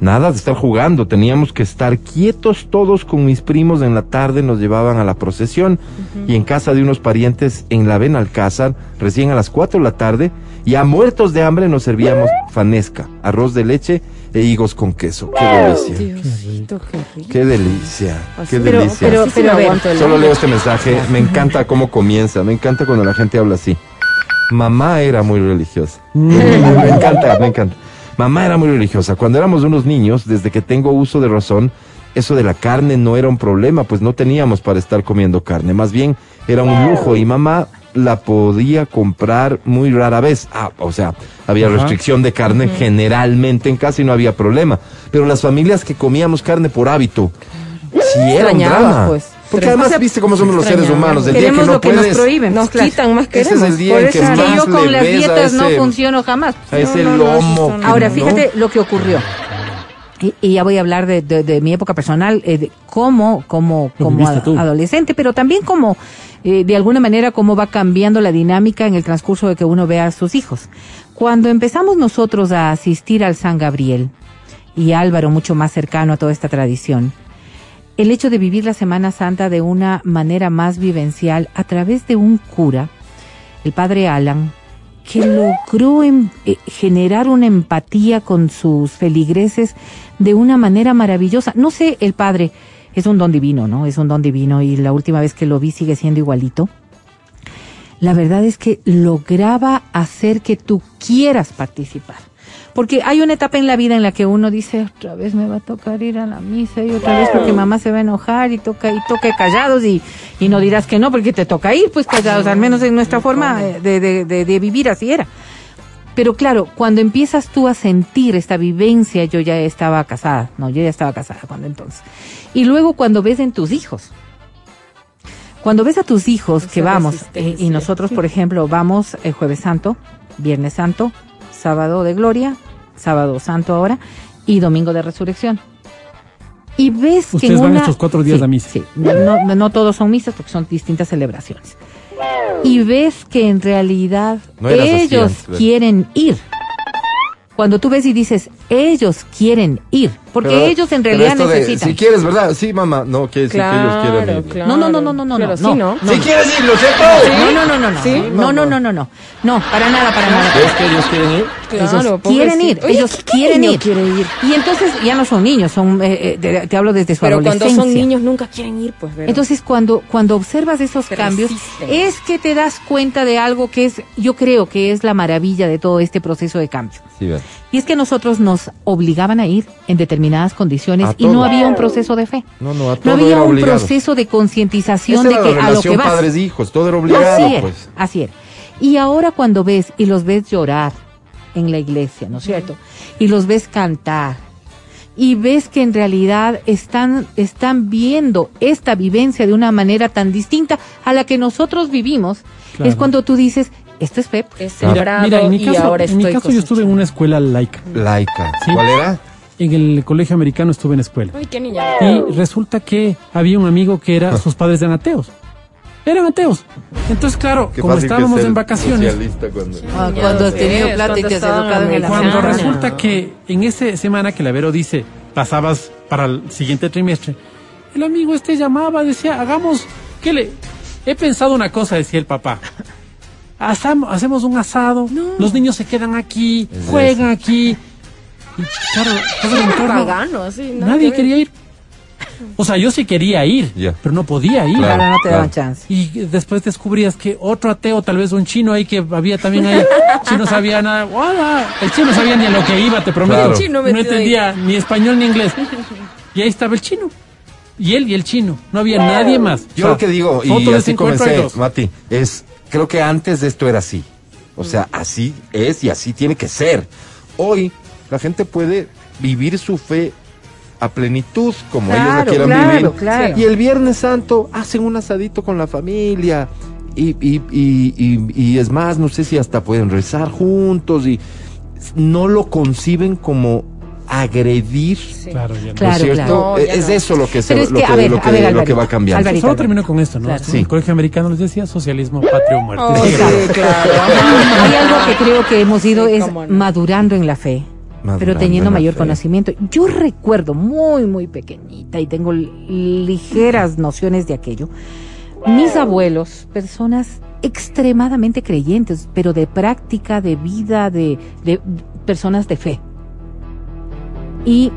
Nada de estar jugando, teníamos que estar quietos todos con mis primos en la tarde, nos llevaban a la procesión y en casa de unos parientes en la Benalcázar, recién a las 4 de la tarde, y a muertos de hambre nos servíamos fanesca, arroz de leche e higos con queso. ¡Qué delicia! Diosito, qué rico. ¡Qué delicia! ¡Qué Pero- delicia! pero- Solo leo este mensaje. Me encanta cómo comienza. Me encanta cuando la gente habla así. Mamá era muy religiosa. (laughs) me encanta, me encanta. Mamá era muy religiosa. Cuando éramos unos niños, desde que tengo uso de razón, eso de la carne no era un problema, pues no teníamos para estar comiendo carne. Más bien era un lujo y mamá la podía comprar muy rara vez. Ah, o sea, había Ajá. restricción de carne generalmente en casa y no había problema. Pero las familias que comíamos carne por hábito, sí era un drama. pues. Porque además viste cómo somos los seres humanos. El día que no lo que puedes, nos prohíben. Nos claro. quitan más Ese es el día Por en eso que Es que más yo con las dietas no funciono jamás. a ese No, no, no, lomo. eso no. que Ahora, no- fíjate lo que ocurrió. Y, y ya voy a hablar de, de- de mi época personal, eh, de cómo, como, como adolescente, pero también como, eh, de alguna manera, cómo va cambiando la dinámica en el transcurso de que uno vea a sus hijos. Cuando empezamos nosotros a asistir al San Gabriel, y Álvaro mucho más cercano a toda esta tradición, el hecho de vivir la Semana Santa de una manera más vivencial a través de un cura, el padre Alan, que logró em- eh, generar una empatía con sus feligreses de una manera maravillosa. No sé, el padre es un don divino, ¿no? Es un don divino y la última vez que lo vi sigue siendo igualito. La verdad es que lograba hacer que tú quieras participar. Porque hay una etapa en la vida en la que uno dice, otra vez me va a tocar ir a la misa y otra vez porque mamá se va a enojar y toca y toque callados y, y no dirás que no porque te toca ir pues callados, al menos en nuestra forma de, de, de, de vivir así era. Pero claro, cuando empiezas tú a sentir esta vivencia, yo ya estaba casada, no, yo ya estaba casada cuando entonces. Y luego cuando ves en tus hijos, cuando ves a tus hijos Esa que vamos, eh, y nosotros, por ejemplo, vamos el jueves santo, viernes santo, sábado de gloria, sábado santo ahora, y domingo de resurrección. Y ves que Ustedes en van una- estos cuatro días Sí, a misa. Sí, no, no, no todos son misas porque son distintas celebraciones. Y ves que en realidad No eras así ellos quieren ir. Cuando tú ves y dices, ellos quieren ir, porque Pero- ellos en pero realidad esto de, necesitan. si quieres, ¿verdad? Sí, mamá. No, quiere decir que ellos quieren ir. claro. No, no, no, no, no, no, no, sí, no. ¿no? No. Si quieres ir, lo cierto. No, no, no, no, no. ¿Sí? No, no, no, no, no. No, para nada, para nada. ¿Ves que ellos quieren ir? Claro, ellos quieren ir. Oye, ellos ¿qué- qué quieren ir. quiere ir? Y entonces ya no son niños, son eh, eh, te hablo desde su Pero cuando adolescencia. son niños nunca quieren ir, pues, ¿verdad? Entonces, cuando, cuando observas esos cambios, es que te das cuenta de algo que es, yo creo que es la maravilla de todo este proceso de cambio. Sí, ven. Y es que nosotros nos obligaban a ir en determinadas condiciones A y no había un proceso de fe. No, no, a No había era un obligado. proceso de concientización de que la a lo que vas. padres-hijos, todo era obligado, así era, pues. así era. Y ahora cuando ves y los ves llorar en la iglesia, ¿no es cierto? Y los ves cantar y ves que en realidad están están viendo esta vivencia de una manera tan distinta a la que nosotros vivimos, Claro. es cuando tú dices, esto es pues". Es Mira, sembrado mira, en mi y caso, ahora en mi estoy caso yo estuve en una escuela laica. Laica. Sí. ¿Cuál era? En el colegio americano estuve en escuela. Ay, qué niña. Y resulta que había un amigo que era, sus padres eran ateos. Eran ateos. Entonces, claro, Qué como estábamos en vacaciones, Ah, cuando has tenido es, plata y cuando te has educado en el cuando resulta que en esa semana que la Vero dice, pasabas para el siguiente trimestre, el amigo este llamaba, decía, hagamos, ¿qué le? He pensado una cosa, decía el papá. Hacemos un asado, los niños se quedan aquí, Es juegan aquí. Y claro, todo el entorno, Pagano, así. nada nadie quería ir. O sea, yo sí quería ir, pero no podía ir. Claro. Claro, no te daban chance. Y después descubrías que otro ateo, tal vez un chino ahí que había también ahí, (laughs) chino sabía nada, el chino sabía ni a lo que iba, te prometo. Claro. Chino no entendía ni español ni inglés. Y ahí estaba el chino. Y él y el chino. No había nadie más. Yo O sea, lo que digo, y así comencé. Mati, es, creo que antes de esto era así. O sea, así es y así tiene que ser. Hoy la gente puede vivir su fe a plenitud, como ellos la quieran claro, vivir. claro. Y el Viernes Santo hacen un asadito con la familia. Y, y, y, y, y es más, no sé si hasta pueden rezar juntos y no lo conciben como agredir. Claro, ya no. ¿no es Claro, cierto? claro. No, ya es no. eso lo que, se, Pero es lo que, que, a ver, lo a que- ver, lo Alvarito, que va cambiando. Alvarito. Solo termino con esto, ¿no? Claro. En el colegio americano les decía socialismo, patria o muerte. Oh, Sí, sí, claro. (laughs) Hay algo que creo que hemos ido Sí, es madurando en la fe. pero teniendo mayor fe. conocimiento. Yo recuerdo muy, muy pequeñita y tengo ligeras nociones de aquello. Mis abuelos, personas extremadamente creyentes, pero de práctica, de vida, de, de personas de fe. Y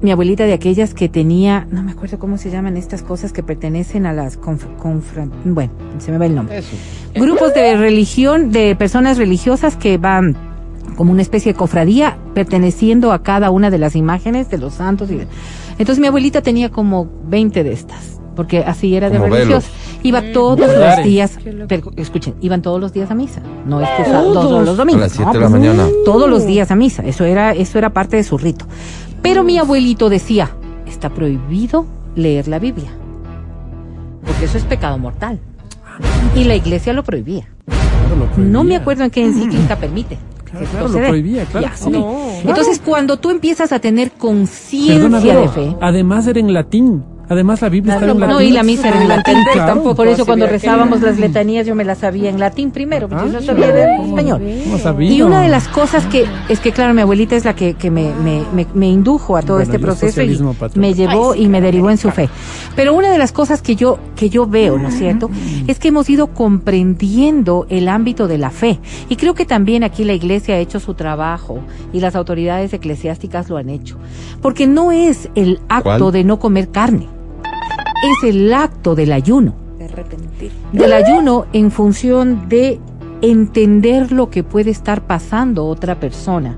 mi abuelita de aquellas que tenía, no me acuerdo cómo se llaman estas cosas que pertenecen a las conf- bueno, se me va el nombre. Eso. Grupos de religión, de personas religiosas que van como una especie de cofradía perteneciendo a cada una de las imágenes de los santos. Y de- Entonces mi abuelita tenía como 20 de estas, porque así era de Como religiosa. Iba todos los días, pero, escuchen, iban todos los días a misa. No es que sa- dos, los A domingos. las 7 no, de la pues, mañana. todos los días a misa. Eso era, eso era parte de su rito. Pero mi abuelito decía, está prohibido leer la Biblia. Porque eso es pecado mortal. Y la iglesia lo prohibía. Claro, lo prohibía. No me acuerdo en qué encíclica permite. Claro, lo prohibía, claro Ya, sí. No. Entonces, cuando tú empiezas a tener conciencia de fe, Además era en latín. Además la Biblia estaba en no, latín. y la misa era en latín. Claro. tampoco. Por eso cuando rezábamos las letanías yo me las sabía en latín primero, porque Ah, yo no sabía de ¿cómo- español. cómo sabía? Y una de las cosas que, es que claro, mi abuelita es la que, que me, me, me, me indujo a todo Bueno, este proceso y me llevó y me derivó en su fe. Pero una de las cosas que yo, que yo veo, ¿no es cierto? Es que hemos ido comprendiendo el ámbito de la fe. Y creo que también aquí la iglesia ha hecho su trabajo y las autoridades eclesiásticas lo han hecho. Porque no es el acto ¿Cuál? de no comer carne, es el acto del ayuno De arrepentir. del ayuno en función de entender lo que puede estar pasando otra persona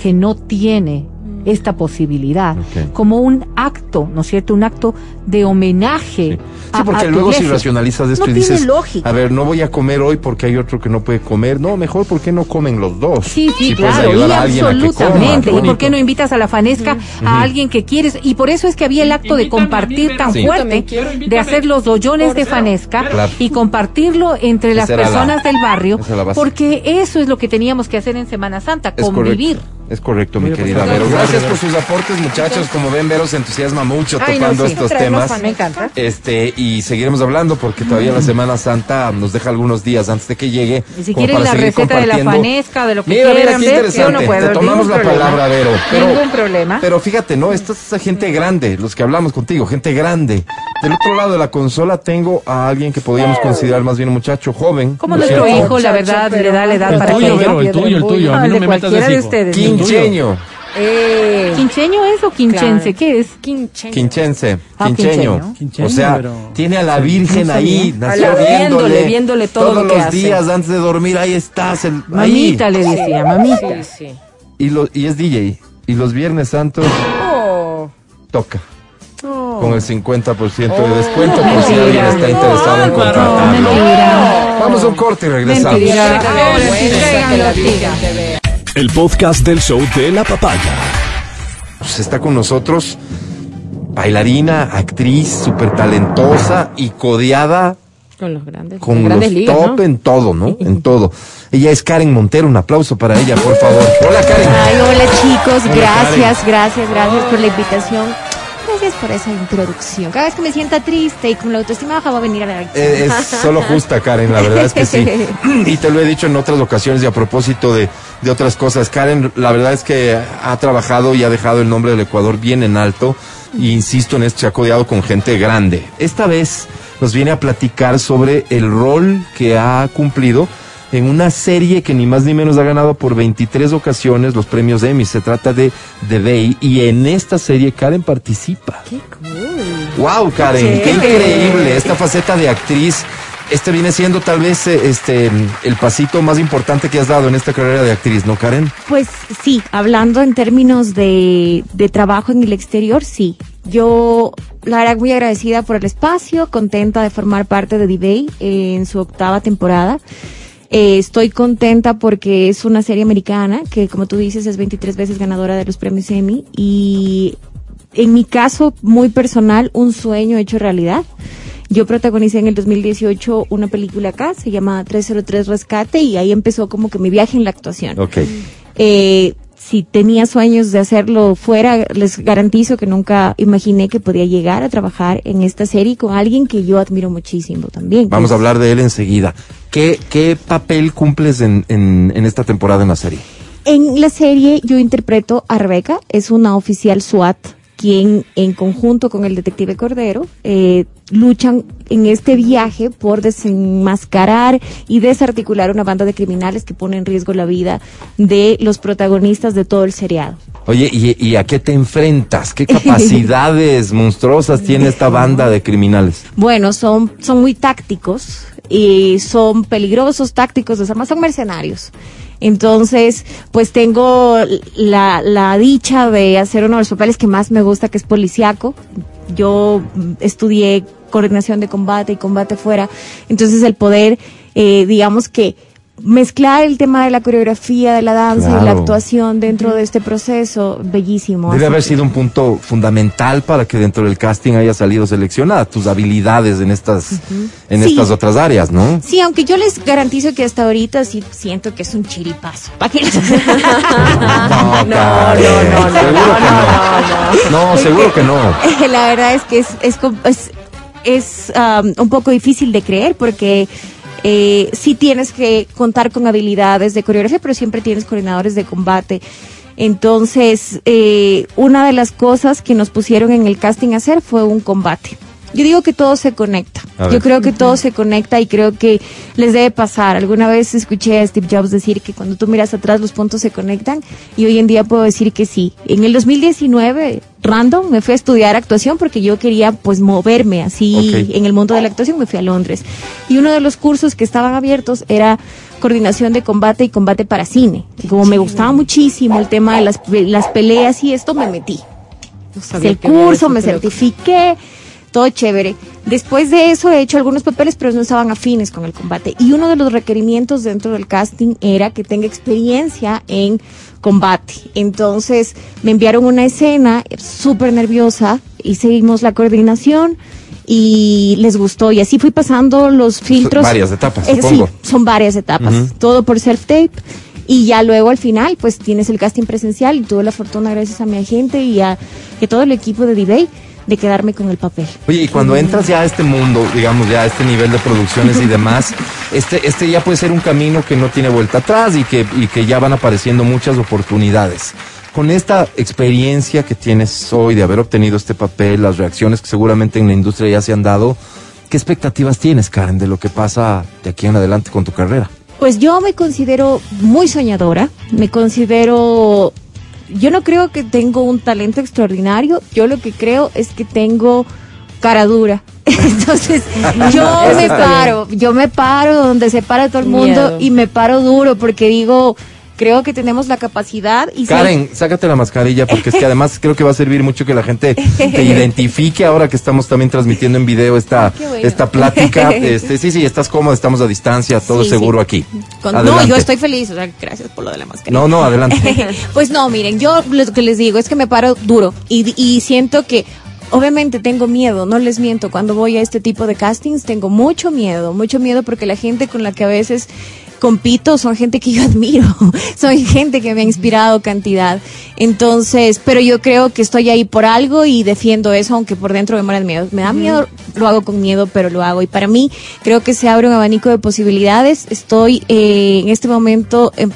que no tiene esta posibilidad como un acto, ¿no es cierto? Un acto de homenaje. Sí, a- Sí, porque a luego si racionalizas esto No y tiene dices, lógica. a ver, no voy a comer hoy porque hay otro que no puede comer. No, mejor porque no comen los dos. Sí, sí, Si claro, y coma, absolutamente. ¿Y por qué no invitas a la fanesca a alguien que quieres? Y por eso es que había el acto de Invítame compartir tan Sí. Fuerte quiero, de hacer los hoyones de fanesca Claro. y compartirlo entre las la- personas del barrio, porque eso es lo que teníamos que hacer en Semana Santa, Es convivir. correcto. Es correcto, mi Mira, querida pues, Vero. gracias, por sus aportes, muchachos. Como ven, Vero se entusiasma mucho Ay, no, tocando sí. estos temas. fan- Me encanta. Este, y seguiremos hablando porque todavía la Semana Santa nos deja algunos días antes de que llegue. Y si quieren para la receta de la fanesca, de lo que Mira, mira, quieran qué ver, interesante. yo no puedo, Te tomamos la problema. palabra, Vero. Pero, Ningún problema. Pero fíjate, ¿no? Esta es esa gente grande, los que hablamos contigo, gente grande. Del otro lado de la consola tengo a alguien que podríamos considerar más bien un muchacho joven. Como ¿no es nuestro cierto? hijo, la verdad, le da la edad El para tuyo, que Vero, el tuyo, el tuyo. A mí no de me metas de de hijo. ustedes. Quincheño. Eh. ¿Quincheño es o quinchense? Claro. ¿Qué es? Quincheño. Quinchense, Ah, quincheño. O sea, pero- tiene a la Virgen ahí, nació la- viéndole, viéndole, viéndole todo todos lo que los hace. días antes de dormir, ahí estás, el, Mamita ahí. le decía, mamita. Sí, sí. Y, lo, y es DJ. Y los Viernes Santos Oh. toca. Con el 50% de descuento por si alguien está interesado en contratarlo. Vamos a un corte y regresamos. Los. El podcast del show de la papaya. Pues está con nosotros bailarina, actriz, súper talentosa y codeada Con los grandes. con los grandes ligas, top ¿no? en todo, ¿no? (laughs) En todo. Ella es Karen Montero, un aplauso para ella, por favor. Hola Karen. Ay, hola chicos, Hola, gracias, gracias, gracias por la invitación. Gracias por esa introducción. Cada vez que me sienta triste y con la autoestima baja voy a venir a ver aquí. Eh, es solo justa, Karen, la verdad es que sí. (laughs) Y te lo he dicho en otras ocasiones y a propósito de, de otras cosas. Karen, la verdad es que ha trabajado y ha dejado el nombre del Ecuador bien en alto. Y insisto en esto, se ha codeado con gente grande. Esta vez nos viene a platicar sobre el rol que ha cumplido en una serie que ni más ni menos ha ganado por 23 ocasiones los premios Emmy. Se trata de The Bay y en esta serie Karen participa. Qué cool. Wow, Karen, qué increíble esta faceta de actriz. Este viene siendo tal vez eh, este el pasito más importante que has dado en esta carrera de actriz, ¿no, Karen? Pues sí, hablando en términos de, de trabajo en el exterior, sí. Yo, la verdad, muy agradecida por el espacio, contenta de formar parte de D-Bay en su octava temporada. Eh, estoy contenta porque es una serie americana que, como tú dices, es 23 veces ganadora de los premios Emmy y en mi caso muy personal, un sueño hecho realidad. Yo protagonicé en el 2018 una película acá, se llama 303 Rescate y ahí empezó como que mi viaje en la actuación. Ok. Eh, si tenía sueños de hacerlo fuera, les garantizo que nunca imaginé que podía llegar a trabajar en esta serie con alguien que yo admiro muchísimo también. Vamos a hablar de él enseguida. ¿Qué, qué papel cumples en, en, en esta temporada en la serie? En la serie yo interpreto a Rebeca, es una oficial SWAT quien en conjunto con el detective Cordero eh, luchan en este viaje por desenmascarar y desarticular una banda de criminales que pone en riesgo la vida de los protagonistas de todo el seriado. Oye, ¿y, y a qué te enfrentas? ¿Qué (laughs) capacidades monstruosas tiene esta banda de criminales? Bueno, son, son muy tácticos y son peligrosos, tácticos, además son mercenarios. Entonces, pues tengo la, la dicha de hacer uno de los papeles que más me gusta, que es policiaco. Yo estudié coordinación de combate y combate fuera. Entonces, el poder, eh, digamos que mezclar el tema de la coreografía, de la danza y la Claro. actuación dentro de este proceso, bellísimo. Debe haber que- sido un punto fundamental para que dentro del casting haya salido seleccionada tus habilidades en estas, en Sí. estas otras áreas, ¿no? Sí, aunque yo les garantizo que hasta ahorita sí siento que es un chiripazo. ¿Para qué les- (laughs) No, Karen, seguro que no. No, seguro que no. La verdad es que es, es, es, es, um, un poco difícil de creer porque eh, sí tienes que contar con habilidades de coreografía, pero siempre tienes coordinadores de combate. Entonces, eh, una de las cosas que nos pusieron en el casting a hacer fue un combate. Yo digo que todo se conecta. Yo creo que todo se conecta y creo que les debe pasar. Alguna vez escuché a Steve Jobs decir que cuando tú miras atrás los puntos se conectan y hoy en día puedo decir que sí. En el 2019, random, me fui a estudiar actuación porque yo quería pues moverme así Ok. en el mundo de la actuación. Me fui a Londres y uno de los cursos que estaban abiertos era coordinación de combate y combate para cine. Y como me gustaba muchísimo el tema de las, las peleas y esto, me metí. Hice el que había curso, me certifiqué, todo chévere. Después de eso he hecho algunos papeles, pero no estaban afines con el combate. Y uno de los requerimientos dentro del casting era que tenga experiencia en combate. Entonces me enviaron una escena súper nerviosa y seguimos la coordinación y les gustó. Y así fui pasando los filtros. varias etapas, Eh. Sí, son varias etapas. Todo por self-tape. Y ya luego al final, pues tienes el casting presencial y tuve la fortuna, gracias a mi agente y a, y a todo el equipo de D-Day, de quedarme con el papel. Oye, y cuando entras ya a este mundo, digamos, ya a este nivel de producciones y demás, (laughs) este, este ya puede ser un camino que no tiene vuelta atrás y que, y que ya van apareciendo muchas oportunidades. Con esta experiencia que tienes hoy de haber obtenido este papel, las reacciones que seguramente en la industria ya se han dado, ¿qué expectativas tienes, Karen, de lo que pasa de aquí en adelante con tu carrera? Pues yo me considero muy soñadora, me considero, yo no creo que tengo un talento extraordinario, yo lo que creo es que tengo cara dura. (laughs) Entonces, (laughs) yo me paro, yo me paro donde se para todo el mundo Miedo. y me paro duro porque digo, creo que tenemos la capacidad y Karen, sácate la mascarilla porque es que además creo que va a servir mucho que la gente te (laughs) identifique ahora que estamos también transmitiendo en video esta, bueno. esta plática. (laughs) Este, sí, sí, estás cómoda, estamos a distancia, todo Sí, seguro sí. aquí. Con- no, yo estoy feliz, o sea, gracias por lo de la mascarilla. No, no, adelante. (laughs) pues no, miren, yo lo que les digo es que me paro duro y, y siento que obviamente tengo miedo, no les miento, cuando voy a este tipo de castings tengo mucho miedo, mucho miedo porque la gente con la que a veces compito son gente que yo (laughs) admiro, son gente que me ha inspirado cantidad. Entonces, pero yo creo que estoy ahí por algo y defiendo eso, aunque por dentro me muera de miedo. Me da miedo, lo hago con miedo, pero lo hago. Y para mí creo que se abre un abanico de posibilidades. Estoy eh, en este momento... em,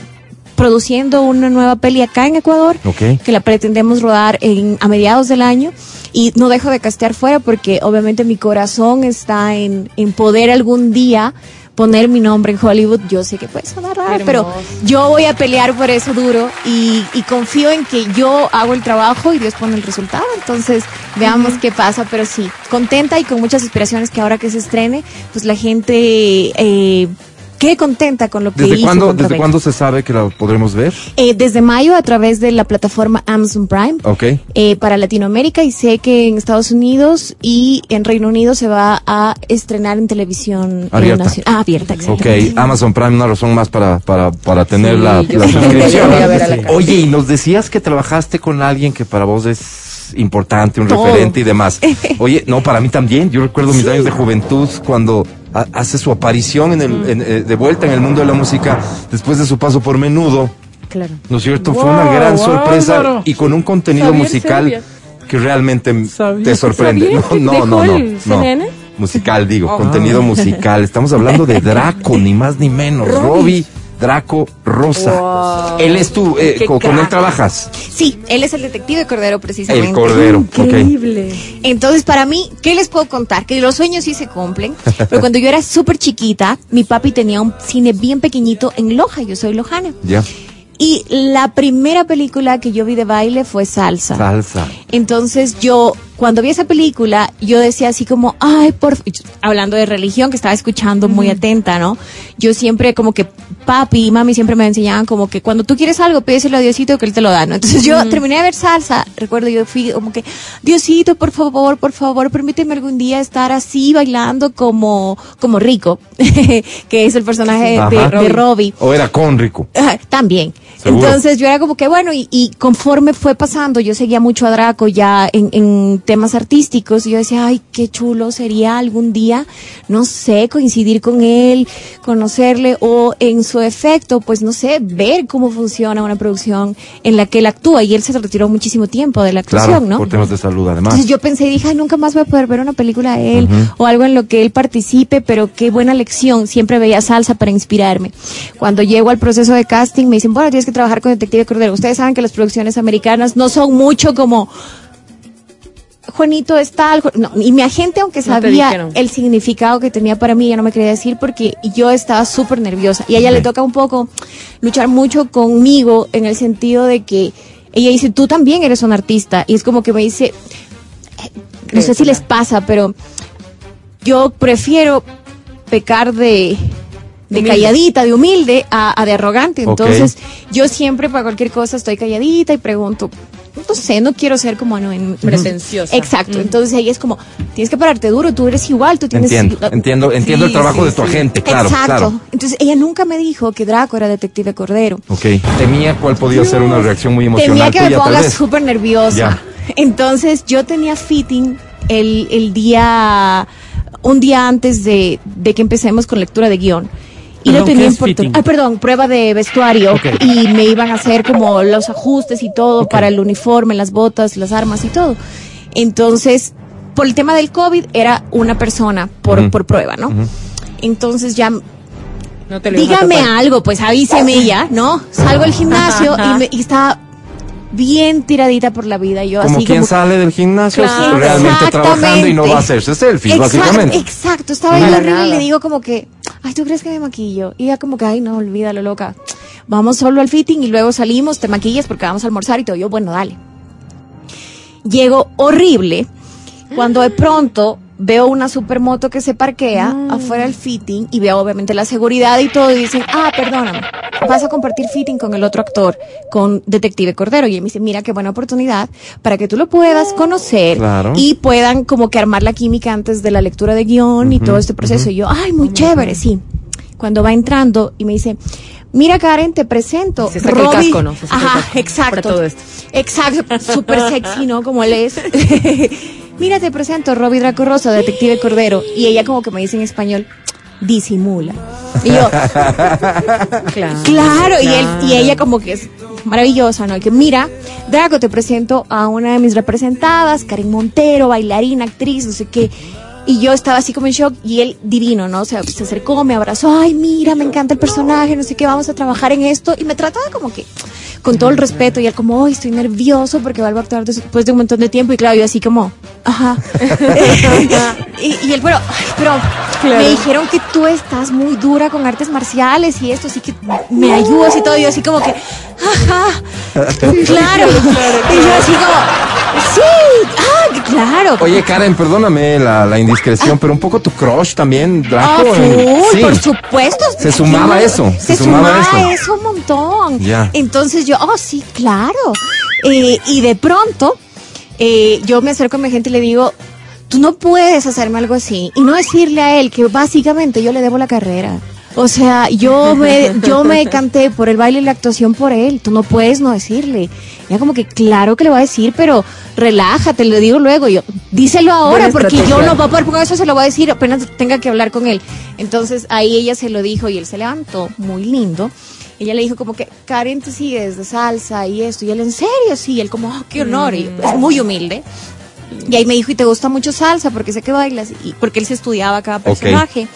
produciendo una nueva peli acá en Ecuador Ok. que la pretendemos rodar en, a mediados del año y no dejo de castear fuera porque obviamente mi corazón está en, en poder algún día poner mi nombre en Hollywood. Yo sé que puede sonar raro, pero yo voy a pelear por eso duro y, y confío en que yo hago el trabajo y Dios pone el resultado. Entonces, veamos qué pasa, pero sí, contenta y con muchas aspiraciones que ahora que se estrene, pues la gente eh, quede contenta con lo que ¿Desde hice cuándo, ¿Desde cuándo se sabe que la podremos ver? Eh, desde mayo a través de la plataforma Amazon Prime Ok. eh, para Latinoamérica y sé que en Estados Unidos y en Reino Unido se va a estrenar en televisión eh, Abierta. ah, abierta, Ok. Amazon Prime, una razón más para, para, para tener Sí, la, la suscripción. Oye, y nos decías que trabajaste con alguien que para vos es importante, un Todo. referente y demás. (laughs) Oye, no, para mí también. Yo recuerdo mis años de juventud cuando hace su aparición en el, en, eh, de vuelta en el mundo de la música después de su paso por menudo. Claro. ¿No es cierto? Fue una gran wow, sorpresa y con un contenido musical que realmente te sorprende. ¿Sabía No, no, no, no, el no. CNN? Musical, digo, Oh. contenido musical. Estamos hablando de Draco, ni más ni menos. Robbie. Draco Rosa. Wow. Él es tu, eh, con, con él trabajas. Sí, él es el detective Cordero precisamente. El Cordero. Increíble. Entonces, para mí, ¿qué les puedo contar? Que los sueños sí se cumplen. Pero cuando yo era súper chiquita, mi papi tenía un cine bien pequeñito en Loja. Yo soy lojana. Ya. Y la primera película que yo vi de baile fue Salsa. Salsa. Entonces yo, cuando vi esa película, yo decía así como, ay, por... f-", Hablando de religión, que estaba escuchando muy atenta, ¿no? Yo siempre como que papi y mami siempre me enseñaban como que cuando tú quieres algo, pídeselo a Diosito que Él te lo da, ¿no? Entonces yo terminé de ver salsa, recuerdo, yo fui como que, Diosito, por favor, por favor, permíteme algún día estar así bailando como, como Rico, (laughs) que es el personaje de, de Robbie. O era con Rico. También. Seguro. Entonces yo era como que bueno, y, y conforme fue pasando, yo seguía mucho a Draco ya en, en temas artísticos, y yo decía, ay, qué chulo sería algún día, no sé, coincidir con él, conocerle, o en su efecto, pues no sé, ver cómo funciona una producción en la que él actúa, y él se retiró muchísimo tiempo de la actuación, Claro, ¿no? por temas de salud además. Entonces yo pensé y dije, ay, nunca más voy a poder ver una película de él o algo en lo que él participe, pero qué buena lección. Siempre veía salsa para inspirarme. Cuando llego al proceso de casting me dicen, bueno, tienes que trabajar con Detective Cordero. Ustedes saben que las producciones americanas no son mucho como... Juanito es tal, no, y mi agente, aunque sabía el significado que tenía para mí, ya no me quería decir porque yo estaba súper nerviosa. Y a ella le toca un poco luchar mucho conmigo en el sentido de que ella dice, tú también eres un artista. Y es como que me dice, no sé si les pasa, pero yo prefiero pecar de, de Humilde. calladita, de humilde, a, a de arrogante. Entonces, yo siempre para cualquier cosa estoy calladita y pregunto, no sé, no quiero ser como no, en, Pretenciosa. Exacto. Mm. Entonces ella es como, tienes que pararte duro, tú eres igual, tú tienes Entiendo, entiendo, entiendo el trabajo sí, de tu sí. agente, claro, Exacto. claro. Entonces ella nunca me dijo que Draco era detective Cordero. Ok. Temía cuál podía ser una reacción muy emocional Temía que me tuya, ponga súper nerviosa. Ya. Entonces yo tenía fitting el, el día, un día antes de, de que empecemos con lectura de guion. Y Perdón, lo tenía ¿qué en es Puerto fitting? Ah, perdón, prueba de vestuario. Y me iban a hacer como los ajustes y todo para el uniforme, las botas, las armas y todo. Entonces, por el tema del COVID, era una persona por, por prueba, ¿no? Entonces ya No te lo ibas a dígame algo, pues avíseme ya, ¿no? Salgo al gimnasio y, me, y estaba bien tiradita por la vida. Yo Como así quien como sale del gimnasio Claro. realmente trabajando y no va a hacerse selfies, Exacto, básicamente. Exacto, estaba yo nada. y le digo como que, ay, ¿tú crees que me maquillo? Y ella como que, ay, no, olvídalo, loca. Vamos solo al fitting y luego salimos, te maquillas porque vamos a almorzar y todo. Yo, bueno, dale. Llego horrible cuando de pronto veo una supermoto que se parquea afuera del fitting y veo obviamente la seguridad y todo y dicen, ah, perdóname, vas a compartir fitting con el otro actor, con Detective Cordero. Y él me dice, mira qué buena oportunidad para que tú lo puedas conocer Claro. y puedan como que armar la química antes de la lectura de guion y todo este proceso. Y yo, ay, muy chévere, sí. Cuando va entrando y me dice, mira Karen, te presento. Se saca el Robbie". casco, ¿no? Se saca el Ajá, casco exacto. para todo esto. Exacto, súper sexy, ¿no? Como él es. (laughs) Mira, te presento, Robbie Draco Rosa, detective Cordero. Y ella como que me dice en español, disimula. Y yo, (laughs) Claro. claro, y él, y ella como que es maravillosa, ¿no? Y que mira, Draco, te presento a una de mis representadas, Karen Montero, bailarina, actriz, no sé qué. Y yo estaba así como en shock y él divino, ¿no? O sea, se acercó, me abrazó, ay, mira, me encanta el personaje, no sé qué, vamos a trabajar en esto. Y me trataba como que con todo el respeto y él como, ay, estoy nervioso porque vuelvo a actuar después de un montón de tiempo. Y claro, yo así como, ajá. (laughs) y, y él, pero, ay, pero me dijeron que tú estás muy dura con artes marciales y esto, así que me ayudas y todo. Y yo así como que, ajá, (laughs) claro. Y yo así como, sí, ah, claro. Oye, Karen, perdóname la, la indiscreción, pero un poco tu crush también, Ah, Draco. full, sí. por supuesto. Se sumaba Sí, eso, Se, se sumaba sumaba eso. un montón. Entonces yo, oh, sí, claro. Eh, y de pronto, eh, yo me acerco a mi gente y le digo, tú no puedes hacerme algo así. Y no decirle a él que básicamente yo le debo la carrera. O sea, yo me, yo me canté por el baile y la actuación por él. Tú no puedes no decirle. Ya como que claro que le voy a decir, pero relájate, le digo luego. Yo, díselo ahora, Buena porque yo no poder con eso, se lo voy a decir apenas tenga que hablar con él. Entonces ahí ella se lo dijo y él se levantó, muy lindo. ella le dijo como que, Karen, tú sigues de salsa y esto. Y él, ¿en serio? Sí. Y él como, oh, qué honor. Y es muy humilde. Y ahí me dijo, ¿y te gusta mucho salsa? Porque sé que bailas. Y porque él se estudiaba cada personaje.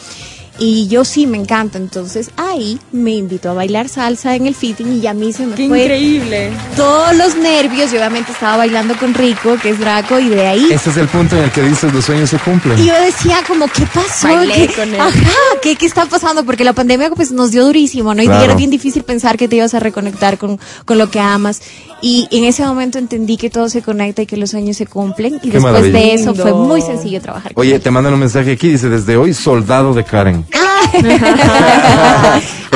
Y yo sí, me encanta. Entonces ahí me invitó a bailar salsa en el fitting y a mí se me Qué fue increíble. todos los nervios. Y obviamente estaba bailando con Rico, que es Draco, y de ahí Ese es el punto en el que dices los sueños se cumplen. y yo decía como, ¿qué pasó? Bailé ¿Qué- con él. Ajá, ¿qué, ¿qué está pasando? Porque la pandemia pues nos dio durísimo, ¿no? Y Claro. era bien difícil pensar que te ibas a reconectar con, con lo que amas. Y en ese momento entendí que todo se conecta y que los sueños se cumplen. Y Qué después maravilla. de eso fue muy sencillo trabajar. con Oye, él. te mandan un mensaje aquí, dice, desde hoy, soldado de Karen. (laughs) (laughs)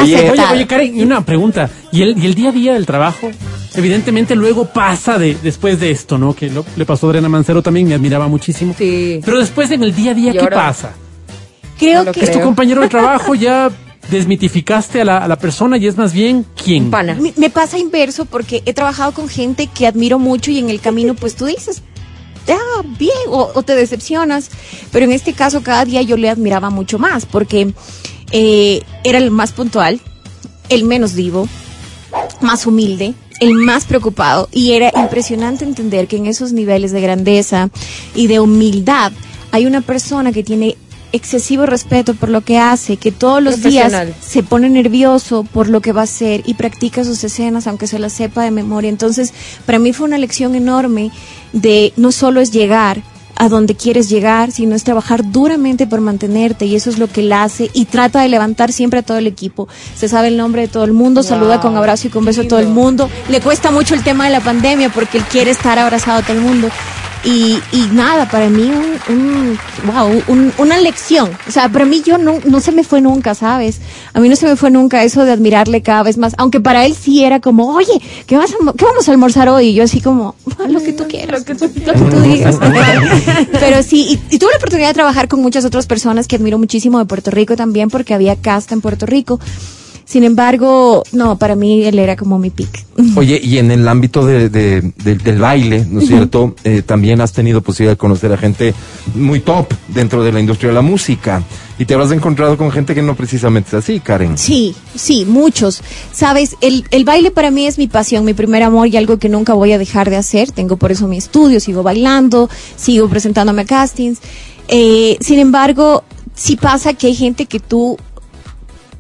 Oye, Aceptado. oye, Karen, y una pregunta. ¿Y el, y el día a día del trabajo? Evidentemente luego pasa de, después de esto, ¿no? Que lo- le pasó a Adriana Mancero también, me admiraba muchísimo. Sí. Pero después en el día a día, ¿qué pasa? Creo no que ¿Es tu compañero de trabajo? ¿Ya desmitificaste a la, a la persona y es más bien quién? Pana. me, me pasa inverso porque he trabajado con gente que admiro mucho y en el camino pues tú dices, ah, bien, o, o te decepcionas. Pero en este caso cada día yo le admiraba mucho más porque eh, era el más puntual, el menos divo, más humilde, el más preocupado y era impresionante entender que en esos niveles de grandeza y de humildad hay una persona que tiene excesivo respeto por lo que hace, que todos los días se pone nervioso por lo que va a hacer y practica sus escenas aunque se las sepa de memoria. Entonces, para mí fue una lección enorme de no solo es llegar a donde quieres llegar, sino es trabajar duramente por mantenerte y eso es lo que él hace y trata de levantar siempre a todo el equipo. Se sabe el nombre de todo el mundo, saluda con abrazo y con beso a todo el mundo. Le cuesta mucho el tema de la pandemia porque él quiere estar abrazado a todo el mundo. Y, y nada, para mí un, un- wow, un- una lección. O sea, para mí yo no, no se me fue nunca, ¿sabes? A mí no se me fue nunca eso de admirarle cada vez más. Aunque para él sí era como, oye, ¿qué, vas a- qué vamos a almorzar hoy? Y yo así como, "Ah, lo que tú quieras. Lo que tú, digas. (laughs) Pero sí, y, y tuve la oportunidad de trabajar con muchas otras personas que admiro muchísimo de Puerto Rico también, porque había casta en Puerto Rico. Sin embargo, no, para mí él era como mi pick. (laughs) Oye, y en el ámbito de, de- de- del baile, ¿no es cierto? Eh, también has tenido posibilidad de conocer a gente muy top dentro de la industria de la música. Y te habrás encontrado con gente que no precisamente es así, Karen. Sí, sí, muchos. Sabes, el, el baile para mí es mi pasión, mi primer amor y algo que nunca voy a dejar de hacer. Tengo por eso mi estudio, sigo bailando, sigo presentándome a castings. Eh, sin embargo, sí pasa que hay gente que tú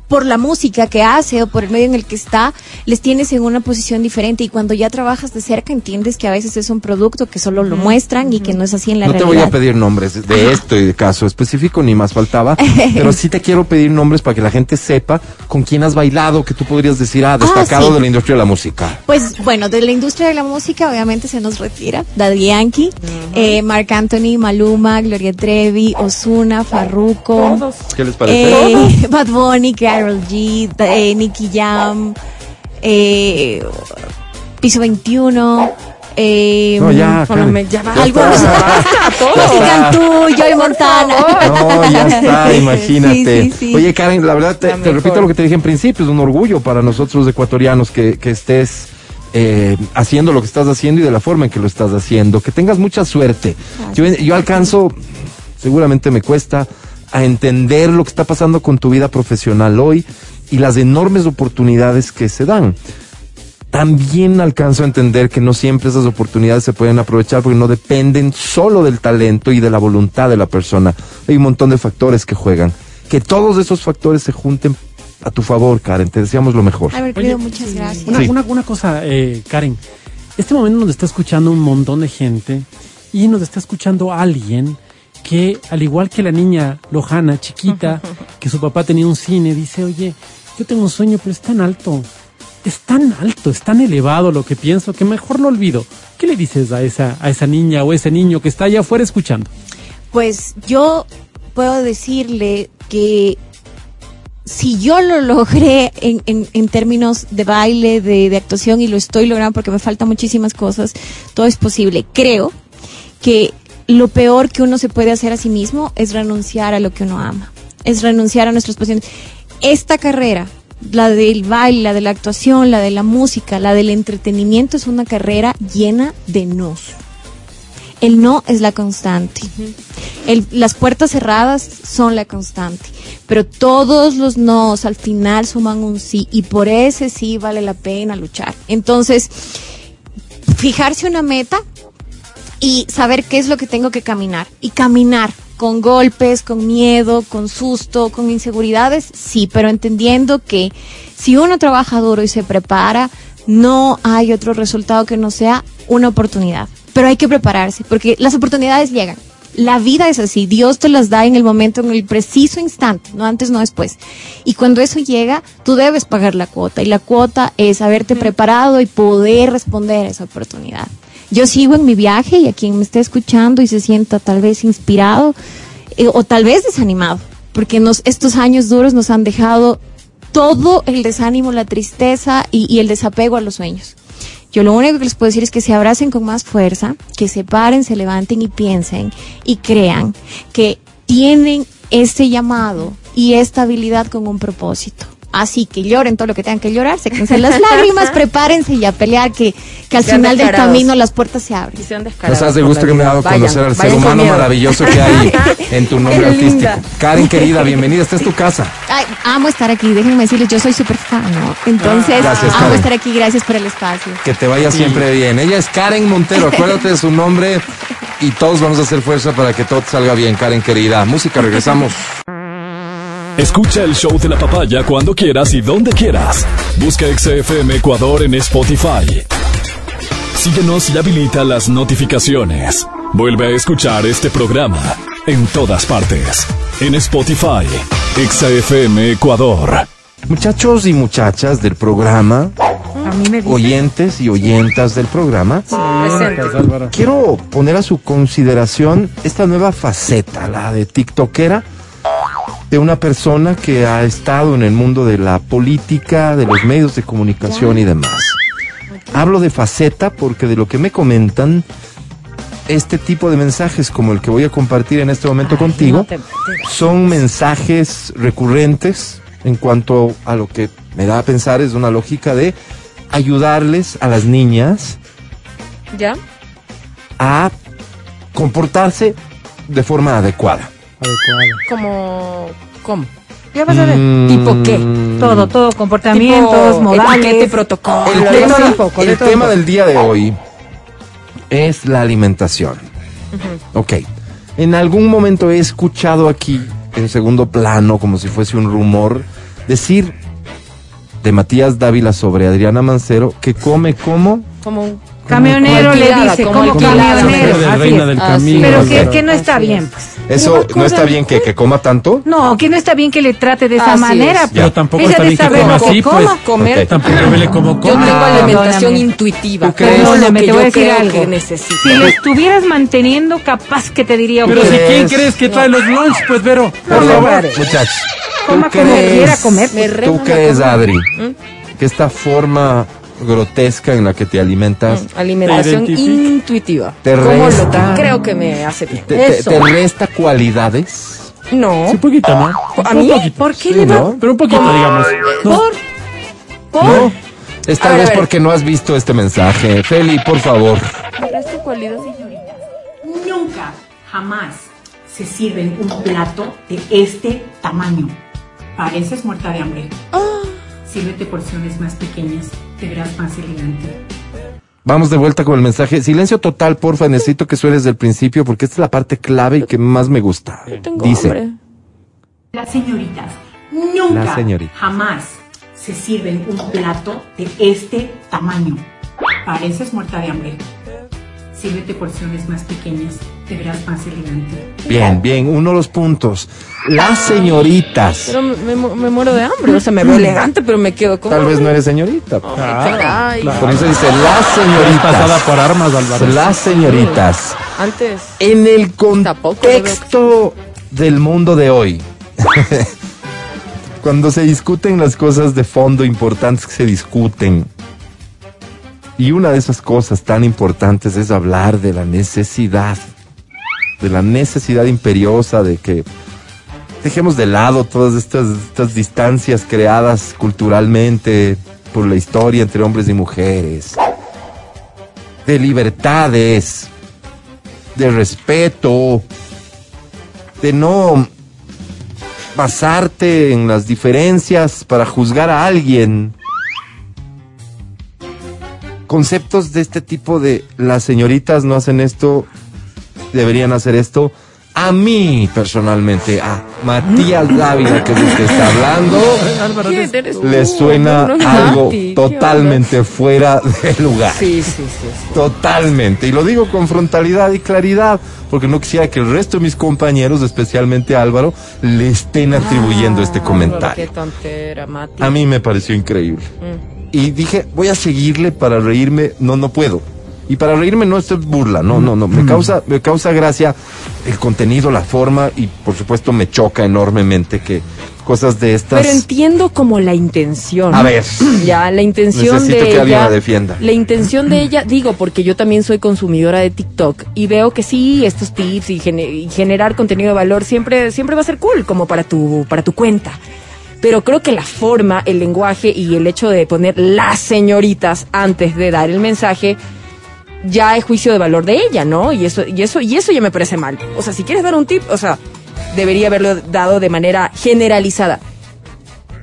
por la música que hace o por el medio en el que está, les tienes en una posición diferente y cuando ya trabajas de cerca entiendes que a veces es un producto que solo lo muestran y que no es así en la No te realidad. voy a pedir nombres de esto y de caso específico, ni más faltaba, (laughs) pero sí te quiero pedir nombres para que la gente sepa con quién has bailado, que tú podrías decir, ah, destacado sí. de la industria de la música. Pues bueno, de la industria de la música obviamente se nos retira Daddy Yankee, eh, Marc Anthony, Maluma, Gloria Trevi, Osuna, Farruko, ¿Qué les parece? eh, Bad Bunny, Karol G, eh, Nicky Jam, eh, Piso 21, eh, No, ya, algunos, (laughs) Cantú, Joy Montana. No, ya está, (laughs) imagínate. Sí, sí, sí. Oye, Karen, la verdad, te, La te mejor. repito lo que te dije en principio, es un orgullo para nosotros ecuatorianos que, que estés eh, haciendo lo que estás haciendo y de la forma en que lo estás haciendo. Que tengas mucha suerte. Yo, yo alcanzo, seguramente me cuesta, a entender lo que está pasando con tu vida profesional hoy y las enormes oportunidades que se dan también alcanzo a entender que no siempre esas oportunidades se pueden aprovechar porque no dependen solo del talento y de la voluntad de la persona. Hay un montón de factores que juegan. Que todos esos factores se junten a tu favor, Karen. Te deseamos lo mejor. A ver, querido, muchas gracias. Una, Sí. una, una cosa, eh, Karen. Este momento nos está escuchando un montón de gente y nos está escuchando alguien que, al igual que la niña Lohana, chiquita, que su papá tenía un cine, dice, oye, yo tengo un sueño, pero es tan alto, es tan alto, es tan elevado lo que pienso que mejor lo olvido. ¿Qué le dices a esa, a esa niña o ese niño que está allá afuera escuchando? Pues yo puedo decirle que si yo lo logré en, en, en términos de baile, de, de actuación, y lo estoy logrando porque me faltan muchísimas cosas, todo es posible. Creo que lo peor que uno se puede hacer a sí mismo es renunciar a lo que uno ama, es renunciar a nuestras pasiones. Esta carrera, la del baile, la de la actuación, la de la música, la del entretenimiento, es una carrera llena de nos. El no es la constante. El- las puertas cerradas son la constante. pero todos los nos al final suman un sí y por ese sí vale la pena luchar. Entonces, fijarse una meta y saber qué es lo que tengo que caminar y caminar con golpes, con miedo, con susto, con inseguridades, sí, pero entendiendo que si uno trabaja duro y se prepara, no hay otro resultado que no sea una oportunidad. Pero hay que prepararse, porque las oportunidades llegan. La vida es así, Dios te las da en el momento, en el preciso instante, no antes, no después. Y cuando eso llega, tú debes pagar la cuota, y la cuota es haberte preparado y poder responder a esa oportunidad. Yo sigo en mi viaje y a quien me esté escuchando y se sienta tal vez inspirado eh, o tal vez desanimado, porque nos, estos años duros nos han dejado todo el desánimo, la tristeza y, y el desapego a los sueños. Yo lo único que les puedo decir es que se abracen con más fuerza, que se paren, se levanten y piensen y crean que tienen este llamado y esta habilidad con un propósito. Así que lloren todo lo que tengan que llorar, séquense las lágrimas, (laughs) prepárense y a pelear que, que al final del camino las puertas se abren. Descarados hace por gusto que me ha dado a Vayan, conocer al ser humano maravilloso que hay (laughs) en tu nombre Qué artístico. linda. Karen, querida, bienvenida. Esta es tu casa. Ay, amo estar aquí, déjenme decirles, yo soy súper fan, ¿no? Entonces, Ah, Gracias, amo Karen. estar aquí, gracias por el espacio. Que te vaya siempre bien. Ella es Karen Montero. (laughs) Acuérdate de su nombre y todos vamos a hacer fuerza para que todo te salga bien, Karen, querida. Música, regresamos. Escucha el show de la papaya cuando quieras y donde quieras. Busca XFM Ecuador en Spotify. Síguenos y habilita las notificaciones. Vuelve a escuchar este programa en todas partes. En Spotify, XFM Ecuador. Muchachos y muchachas del programa, A mí me dice. oyentes y oyentas del programa, quiero poner a su consideración esta nueva faceta, la de TikTokera, de una persona que ha estado en el mundo de la política, de los medios de comunicación y demás. Hablo de faceta porque de lo que me comentan, este tipo de mensajes como el que voy a compartir en este momento contigo, no te- son mensajes recurrentes en cuanto a lo que me da a pensar es una lógica de ayudarles a las niñas ¿Ya? a comportarse de forma adecuada. Adecuado. Como... ¿Cómo? Ya vas a ver. Mm, ¿Tipo qué? Todo, todo, comportamientos, Tipo, modales. etiqueta, protocolo. El tema, poco, el tema del día de hoy es la alimentación. Ok. En algún momento he escuchado aquí, en segundo plano, como si fuese un rumor, decir de Matías Dávila sobre Adriana Mancero que come como Como un... Camionero le dice, como camionero. Así es. camino. Pero que, que no está Así bien, es. pues. eso no está bien que, que coma tanto. No, que no está bien que le trate de esa Así manera. es. pues. Pero tampoco Ella está bien que coma así, pues. coma. Comer. Ok. Tampoco vele como Yo come. tengo Ah, alimentación perdóname. intuitiva. Perdóname, que te voy a yo decir algo. Si lo estuvieras manteniendo, capaz que te diría, Pero si quién crees? que trae los lunch, pues Vero. No, Por no, favor, muchachos. coma ¿tú como crees- quiera comer. Pues. ¿Tú crees. Adri, ¿Mm? que esta forma grotesca en la que te alimentas Mm, Alimentación ¿Te intuitiva. Te lo resta. que creo que me hace bien. te, te- Eso. te resta cualidades? No. Sí, un poquito, ¿no? ¿A mí? poquito. ¿Por qué Sí, le va? ¿no? Pero un poquito, digamos. No. ¿Por? ¿Por? No. Es tal vez porque no has visto este mensaje. Feli, por favor. ¿Me resta cualidad? Nunca, jamás se sirven un plato de este tamaño. Pareces muerta de hambre. Sírvete porciones más pequeñas, te verás más elegante. Vamos de vuelta con el mensaje. Silencio total, porfa. Necesito que suenes del principio porque esta es la parte clave y que más me gusta. Tengo Dice, hambre. Las señoritas, nunca, jamás se sirven un plato de este tamaño. Pareces muerta de hambre. Sírvete porciones más pequeñas, te verás más elegante. bien, bien, uno de los puntos. Las señoritas. Pero me, me- me muero de hambre. O sea, me veo elegante, pero me quedo con Tal vez no eres señorita. Por eso dice las Eres pasada señoritas. por armas, Álvaro. Las señoritas. Antes. En el contexto del mundo de hoy, (laughs) cuando se discuten las cosas de fondo importantes que se discuten, y una de esas cosas tan importantes es hablar de la necesidad, de la necesidad imperiosa de que dejemos de lado todas estas, estas distancias creadas culturalmente por la historia entre hombres y mujeres, de libertades, de respeto, de no basarte en las diferencias para juzgar a alguien. Conceptos de este tipo de las señoritas no hacen esto, deberían hacer esto. A mí, personalmente, a Matías Dávila, que es el que está hablando, (laughs) le suena algo Mati, ¿qué totalmente fuera de lugar. Sí, sí, sí. sí. Totalmente. Y lo digo con frontalidad y claridad, porque no quisiera que el resto de mis compañeros, especialmente Álvaro, le estén atribuyendo este Ah, comentario. Qué tontera, Mati. A mí me pareció increíble. Mm. Y dije, voy a seguirle para reírme. No, no puedo. Y para reírme no esto es burla, no, no, no. Me causa, me causa gracia el contenido, la forma y por supuesto me choca enormemente que cosas de estas. Pero entiendo como la intención. A ver. Ya, la intención Necesito de que alguien ella. la defienda. La intención de ella, digo, porque yo también soy consumidora de TikTok y veo que sí, estos tips y, y generar contenido de valor siempre, siempre va a ser cool, como para tu, para tu cuenta. Pero creo que la forma, el lenguaje y el hecho de poner las señoritas antes de dar el mensaje ya es juicio de valor de ella, ¿no? Y eso, y eso, y eso ya me parece mal. O sea, si quieres dar un tip, o sea, debería haberlo dado de manera generalizada.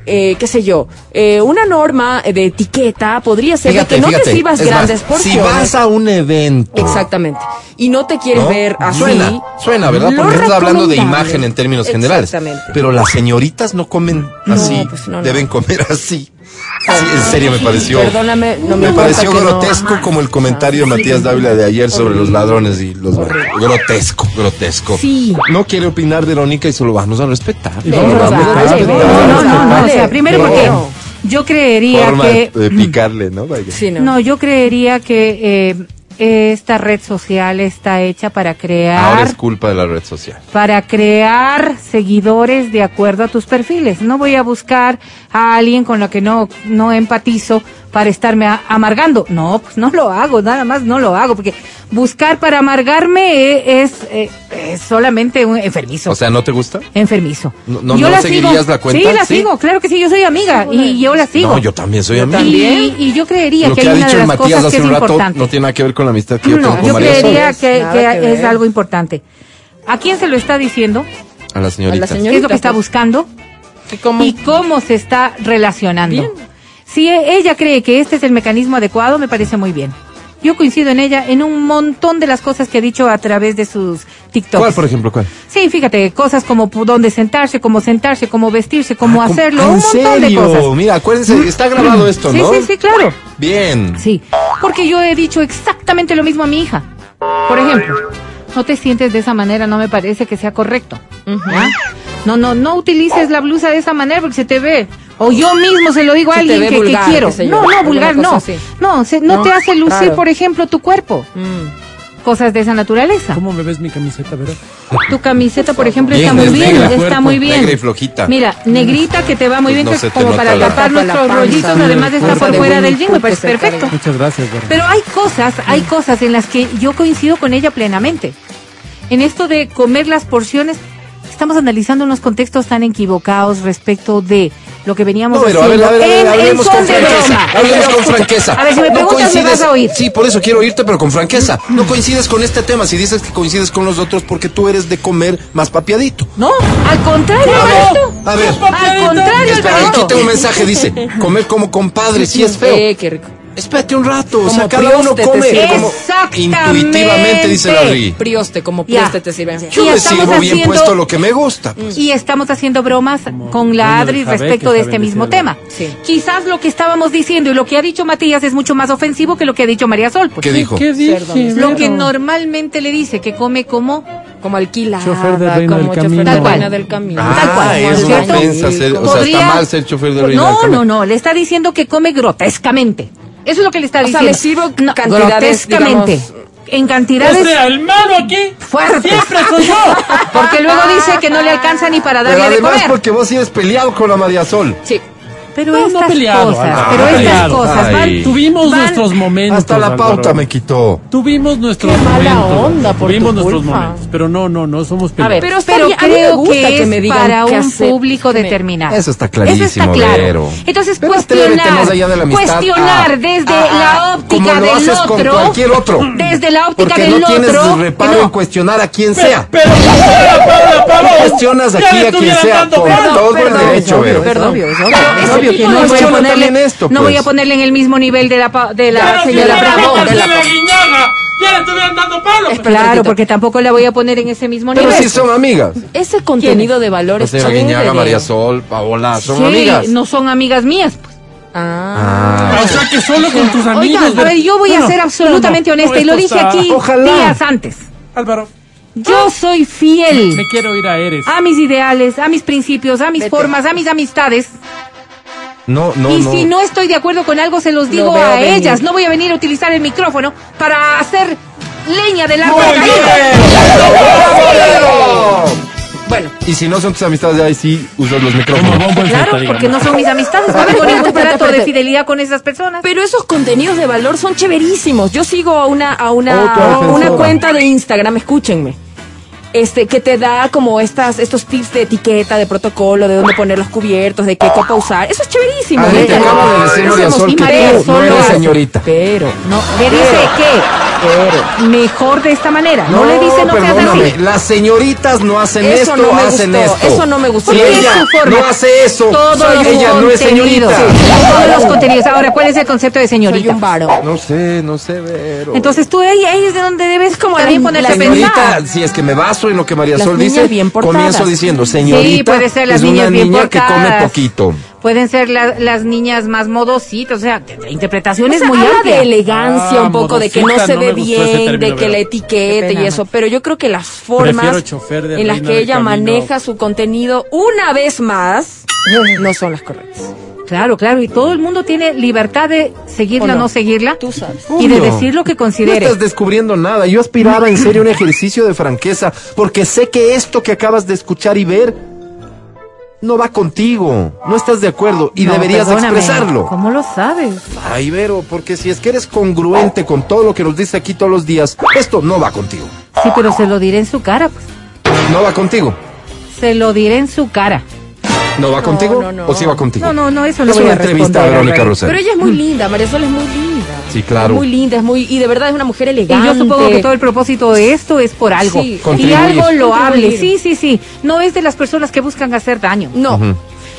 Eh, qué sé yo, eh, una norma de etiqueta podría ser de que no te sirvas es más, grandes Si porciones. vas a un evento. Exactamente. Y no te quieres ¿no? ver así. Suena, suena, ¿verdad? Porque estás hablando de imagen en términos generales. Exactamente. Pero las señoritas no comen No, así, pues no, no. deben comer así. Sí, en serio me pareció. Perdóname, no me me pareció no. grotesco como el comentario de Matías Dávila de ayer sobre los ladrones y los grotesco, grotesco. Sí. No quiere opinar Verónica y solo vamos a respetar. Pero Lo vamos a respetar. No, no, no, no, o sea, primero porque yo creería Forma que de picarle, ¿no? Vaya. Sí, no. no, yo creería que eh, esta red social está hecha para Ahora crear es culpa de la red social. para crear seguidores de acuerdo a tus perfiles. No voy a buscar a alguien con la que no, no empatizo para estarme amargando. No, pues no lo hago, nada más no lo hago, porque buscar para amargarme es, eh, es solamente un enfermizo. O sea, ¿no te gusta? enfermizo. No- no- yo no la seguirías sigo. la cuenta? Sí, la Sí. sigo, claro que sí, yo soy amiga y yo la sigo. No, yo también soy amigo. Y, y yo creería Lo que, que ha hay una dicho de el las Matías cosas que hace es un rato importante. no tiene nada que ver con la amistad que yo tengo No, con yo María creería que, Nada que que es algo importante. ¿A quién se lo está diciendo? A la señorita. A la ¿Qué es lo que está pues. buscando? ¿Y cómo? ¿Y cómo se está relacionando? Bien. Si e- ella cree que este es el mecanismo adecuado, me parece muy bien. Yo coincido en ella en un montón de las cosas que ha dicho a través de sus TikToks. ¿Cuál, por ejemplo? ¿Cuál? Sí, fíjate, cosas como dónde sentarse, cómo sentarse, cómo vestirse, cómo Ah, ¿cómo- hacerlo, un ¿en montón de cosas. Mira, acuérdense, está grabado esto, Sí, ¿no? sí, sí, claro. Bien. Sí, porque yo he dicho exactamente lo mismo a mi hija. Por ejemplo, no te sientes de esa manera, no me parece que sea correcto. No, no, no utilices la blusa de esa manera porque se te ve. O yo mismo se lo digo a alguien que, quiero. yo, no, no, vulgar no. No, se- no, No, te hace lucir, por ejemplo, tu cuerpo. Mm. Cosas de esa naturaleza. ¿Cómo me ves mi camiseta, Vero? Tu camiseta, por ejemplo, Bien, está muy bien, está Cuerpo, muy bien. negra y flojita. Mira, negrita que te va muy Pues bien, no que como para la- tapar nuestros panza. rollitos, además está por de fuera del jean, me parece perfecto. Muchas gracias, Vero. Pero hay cosas, hay cosas en las que yo coincido con ella plenamente. En esto de comer las porciones, estamos analizando unos contextos tan equivocados respecto de lo que veníamos No, pero a ver, haciendo a ver, a ver, en- hablemos con franqueza. Hablemos con franqueza. A ver, si me No preguntas, me coincides- vas a oír. Sí, por eso quiero oírte, pero con franqueza. No coincides con este tema. Si dices que coincides con los otros porque tú eres de comer más papiadito. No, al contrario, Alberto. A ver. Al contrario, Espera, aquí tengo un mensaje, dice, comer como compadre, sí es feo. Eh, qué rico. Espérate un rato, o sea, Como cada uno come sirve. como Exactamente. intuitivamente, dice la Ri. Prioste, como prioste te sirven. Yo Y me estamos sirvo bien haciendo- puesto lo que me gusta. pues. Y estamos haciendo bromas con la Adri del respecto de este mismo tema. Sí. Quizás lo que estábamos diciendo y lo que ha dicho Matías es mucho más ofensivo que lo que ha dicho María Sol. pues. ¿Qué dijo? ¿Qué Lo que normalmente le dice que come como Como alquilada, Chofer del reino como del chofer camino. del Tal cual. del camino. Tal cual, Ah, ¿no es una cierto? ofensa ser, o sea, está mal ser chofer de reino del No, camino. no, no, le está diciendo que come grotescamente. Eso es lo que le está O sea, diciendo. le sirvo No, cantidades, digamos- En cantidades O sea, el malo aquí fuertes. siempre soy yo. (laughs) Porque luego dice que no le alcanza ni para Pero darle de además comer. porque vos sí eres peleado con la María Sol. Sí. Pero No, no estas peleado, cosas, Álvaro, pero no estas cosas van. Tuvimos van- nuestros momentos. Hasta la Álvaro. pauta me quitó. Tuvimos nuestros Qué mala momentos. onda por Tuvimos tu nuestros culpa. momentos. Pero no, no, no somos A ver, peleados. pero, pero bien, a mí me creo gusta que que, es me digan para un hacer. público Me- determinado. Eso está Eso está clarísimo, claro. Vero. Entonces Pero cuestionar, de la cuestionar Ah, desde ah, la ah, óptica como lo del haces con otro, cualquier otro. desde la óptica Porque del no tienes otro, reparo no. en cuestionar a quien sea. Pero, Cuestionas aquí a quien sea con todo el derecho, perdón. Obvio, Pero que de no voy a ponerle, esto, no voy a pues. ponerle en el mismo nivel de la, de la señora Bravo. de la- Ya le estuvieran dando palos. Claro, porque tampoco la voy a poner en ese mismo Pero nivel. si son amigas. Ese contenido de valor La es señora chévere. Guiñaga, María Sol, Paola, son Sí, amigas. no son amigas mías. pues. Ah. Ah. O sea que solo con tus amigos. Oigan, a ver, yo voy No, a ser absolutamente no, no, honesta y lo dije está- aquí Ojalá. días antes. Álvaro, Yo soy fiel me quiero ir a Eres. a mis ideales, a mis principios, a mis Vete. formas, a mis amistades. No, no, y no. si no estoy de acuerdo con algo, se los digo a venir. ellas. No voy a venir a utilizar el micrófono para hacer leña del árbol ¡Muy caído. bien! Bueno, Y si no son tus amistades, ahí sí usas los micrófonos. Claro, porque no son mis amistades. No tengo ningún trato de fidelidad con esas personas. pero esos contenidos de valor son chéverísimos. Yo sigo a una a una, una cuenta de Instagram, escúchenme. Este que te da como estas estos tips de etiqueta, de protocolo, de dónde poner los cubiertos, de qué copa usar. Eso es chéverísimo. A ver, te Pero- acabo de decir, pero María somos Sol, que impares, tú no solo eres hace. señorita. Pero No, dice que mejor de esta manera. No, le dice no seas así. las señoritas no hacen Eso esto, no me hacen gustó, esto. eso no me gustó. Si ella no hace eso, Todos soy- ella no es señorita. Todos los (laughs) contenidos. Ahora, ¿cuál es el concepto de soy señorita? un varo. No sé, no sé, Vero. Entonces tú ahí, ahí es de donde debes como también La ponerte a señorita, pensar. si es que me baso en lo que María Las Sol dice, bien comienzo diciendo, señorita, Sí, puede ser las es niñas una bien niña que come poquito. Pueden ser la- las niñas más modositas, o sea, la interpretación O es sea, muy habla amplia. de elegancia Ah, un poco, de que no se no ve bien, de que la pena, y eso. ¿no? Pero yo creo que las formas de en las que de ella camino. maneja su contenido una vez más no son las correctas. Claro, claro, y todo el mundo tiene libertad de seguirla o ¿O no, no? seguirla Tú sabes. y de decir lo que No considere. estás descubriendo nada. Yo aspiraba en serio un ejercicio de franqueza, porque sé que esto que acabas de escuchar y ver no va contigo. No estás de acuerdo y No, deberías expresarlo. ¿Cómo lo sabes? Ay, Vero, porque si es que eres congruente con todo lo que nos dice aquí todos los días, esto no va contigo. Sí, pero se lo diré en su cara, pues. No va contigo. Se lo diré en su cara. ¿No va contigo? no, no. ¿O sí va contigo? No, no, no, eso Es lo voy una a entrevista a Verónica. Rosero. Pero ella es muy linda, Marisol es muy linda. Sí, claro. Es muy linda, es muy y de verdad es una mujer Y elegante. yo supongo que todo el propósito de esto es por algo. Sí. y algo loable. Sí, sí, sí. No es de las personas que buscan hacer daño. No.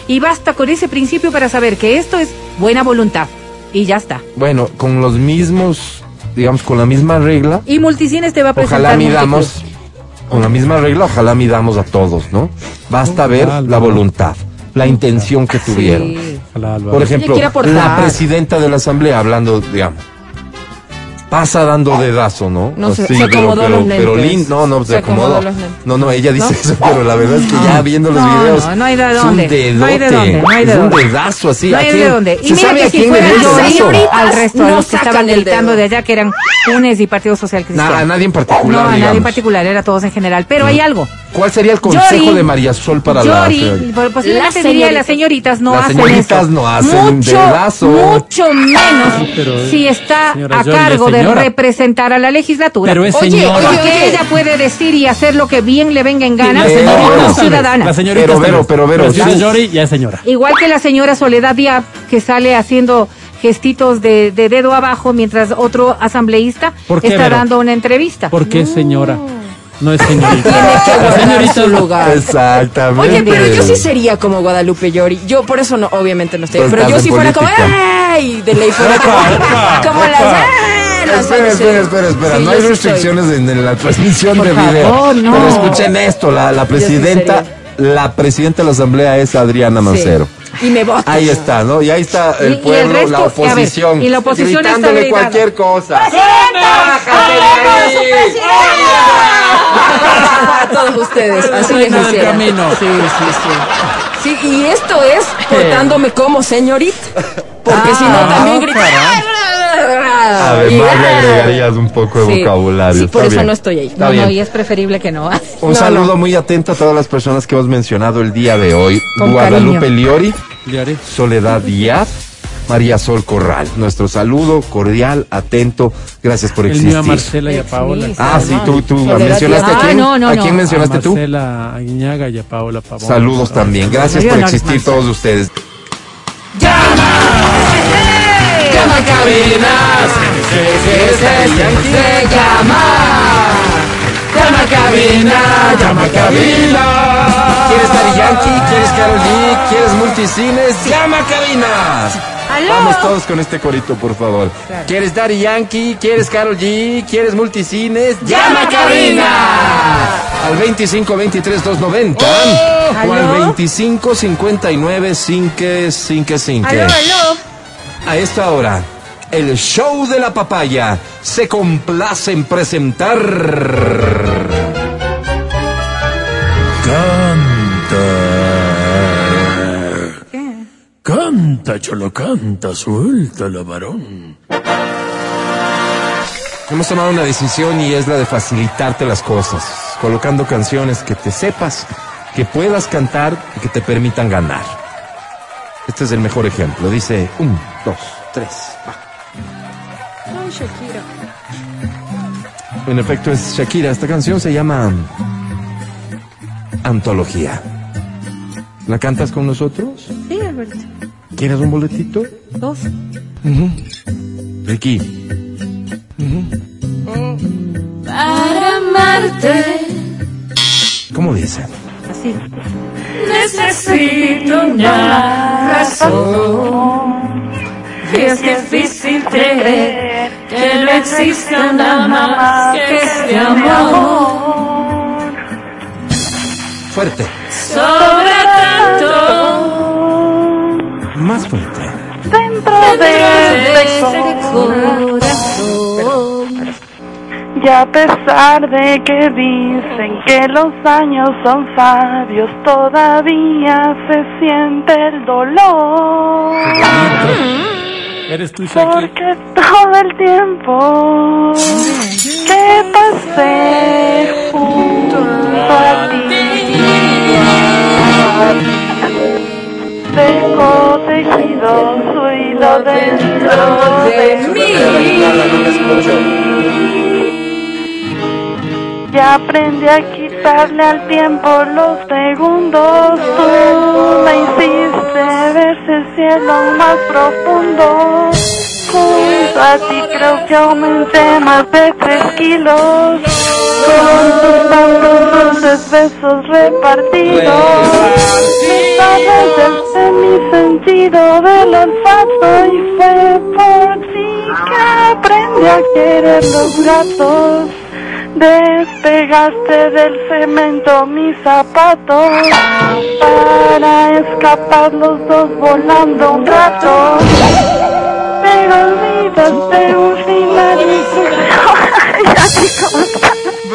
Y basta con ese principio para saber que esto es buena voluntad. Y ya está. Bueno, con los mismos, digamos, con la misma regla, Y Multicines te va a presentar ojalá midamos, con la misma regla, ojalá midamos a todos, ¿no? Basta ver la voluntad, la intención que tuvieron. Sí. Por ejemplo, la presidenta de la asamblea hablando, digamos, pasa dando dedazo, ¿no? No, Así, se pero, acomodó pero, los pero lentes. lin- no, no, se, Se acomodó acomodó. los lentes. No, no, ella dice ¿No? eso, pero la verdad es que ya viendo los No, videos, no, no hay de es dónde. un dedote, No hay de dónde, no hay de es un dedazo así. No ¿a hay de dónde. Y ¿Se mira que si fuera yo al resto de no los que sacan estaban gritando de allá, que eran UNES y Partido Social Cristiano. Nada, a nadie en particular, No, a nadie en particular, era todos en general. Pero hay algo. ¿Cuál sería el consejo Yori- de María Sol para la Yori, señorita? por- posiblemente Las diría las señoritas no Las hacen señoritas eso. no hacen mucho, dedazo. mucho menos pero, si está señora a cargo de señora. representar a la legislatura. Pero es Oye, señora. oye, Porque oye. ella puede decir y hacer lo que bien le venga en gana la señorita como ciudadana. La señorita Pero, pero, es sí. Yori, ya es señora. Igual que la señora Soledad Díaz, que sale haciendo gestitos de, de dedo abajo mientras otro asambleísta ¿Por qué, está Vero? dando una entrevista. ¿Por qué señora? No es señorita. Tiene que La guardar señorita su lugar. Exactamente. Oye, pero yo sí sería como Guadalupe Llori. Yo por eso no, obviamente no estoy. Pero yo si en fuera como. ¡ay! De ley fuera como, (laughs) como las Espera, espera, espera, espera. Sí, no hay restricciones en, en la transmisión Por de video. no. Pero escuchen esto, la, la presidenta, la presidenta de la asamblea es Adriana. Mancero. Sí. Y me voto. Ahí está, ¿no? Y ahí está Y- y el el pueblo, resto, la a ver, oposición. y la oposición está gritándole gritando. cualquier cosa. A (laughs) todos ustedes. Así les hiciera. camino. Sí, sí, sí. Sí, y esto es portándome como señorita. Porque si no Ah, también grita. Caray. "Ay, bla, bla, bla, Además le agregarías un poco de Sí. vocabulario. Sí, por Está eso bien. no estoy ahí. Está No, no, y es preferible que no. (laughs) Un No, saludo no. muy atento a todas las personas que hemos mencionado el día de hoy. Con Guadalupe cariño. Liori, haré. Soledad Díaz, María Sol Corral. Nuestro saludo cordial, atento. Gracias por El mío existir. a Marcela y a Paola. Ah, sí, tú, tú mencionaste a quién. Ah, no, no, ¿A quién mencionaste a tú? Marcela Aguiñaga y a Paola Pavón. Saludos también. Gracias por existir Marcela. todos ustedes. ¡Llama! ¡Llama cabinas! Se llama. Llama cabina, llama cabina. ¿Quieres Daddy Yankee? ¿Quieres Karol G? ¿Quieres multicines? ¡Llama cabinas! Vamos todos con este corito, por favor. ¿Quieres Daddy Yankee? ¿Quieres Karol G? ¿Quieres multicines? ¡Llama cabina! Al 25 23 290 o al 25 59 5 5 5. A esta hora, el show de la papaya se complace en presentar. Canta. Canta, cholo, canta, suéltala, varón. Hemos tomado una decisión y es la de facilitarte las cosas, colocando canciones que te sepas, que puedas cantar y que te permitan ganar. Este es el mejor ejemplo. Dice un, dos, tres. va. En efecto es Shakira. Esta canción se llama Antología. ¿La cantas con nosotros? Sí, Alberto. ¿Quieres un boletito? Dos. Ricky. Para amarte ¿Cómo dice? Así. necesito una razón. Y es difícil creer que no exista nada más que este amor. Fuerte. Sobre tanto Más fuerte. dentro de este corazón. Y a pesar de que dicen que los años son sabios, todavía se siente el dolor. Eres tú. Porque todo el tiempo que pasé junto a ti, tengo tejido su hilo dentro de mí. Ya aprendí a quitarle al tiempo los segundos. Tú me hiciste ver ese cielo más profundo. Junto a creo que aumenté más de tres kilos. Con tus tantos dulces besos repartidos. Sabes desde mi del olfato y fue por ti que aprendí a querer los gatos. Despegaste del cemento mis zapatos. Para escapar los dos volando un rato. Pero olvidaste un final. (laughs) Y tu-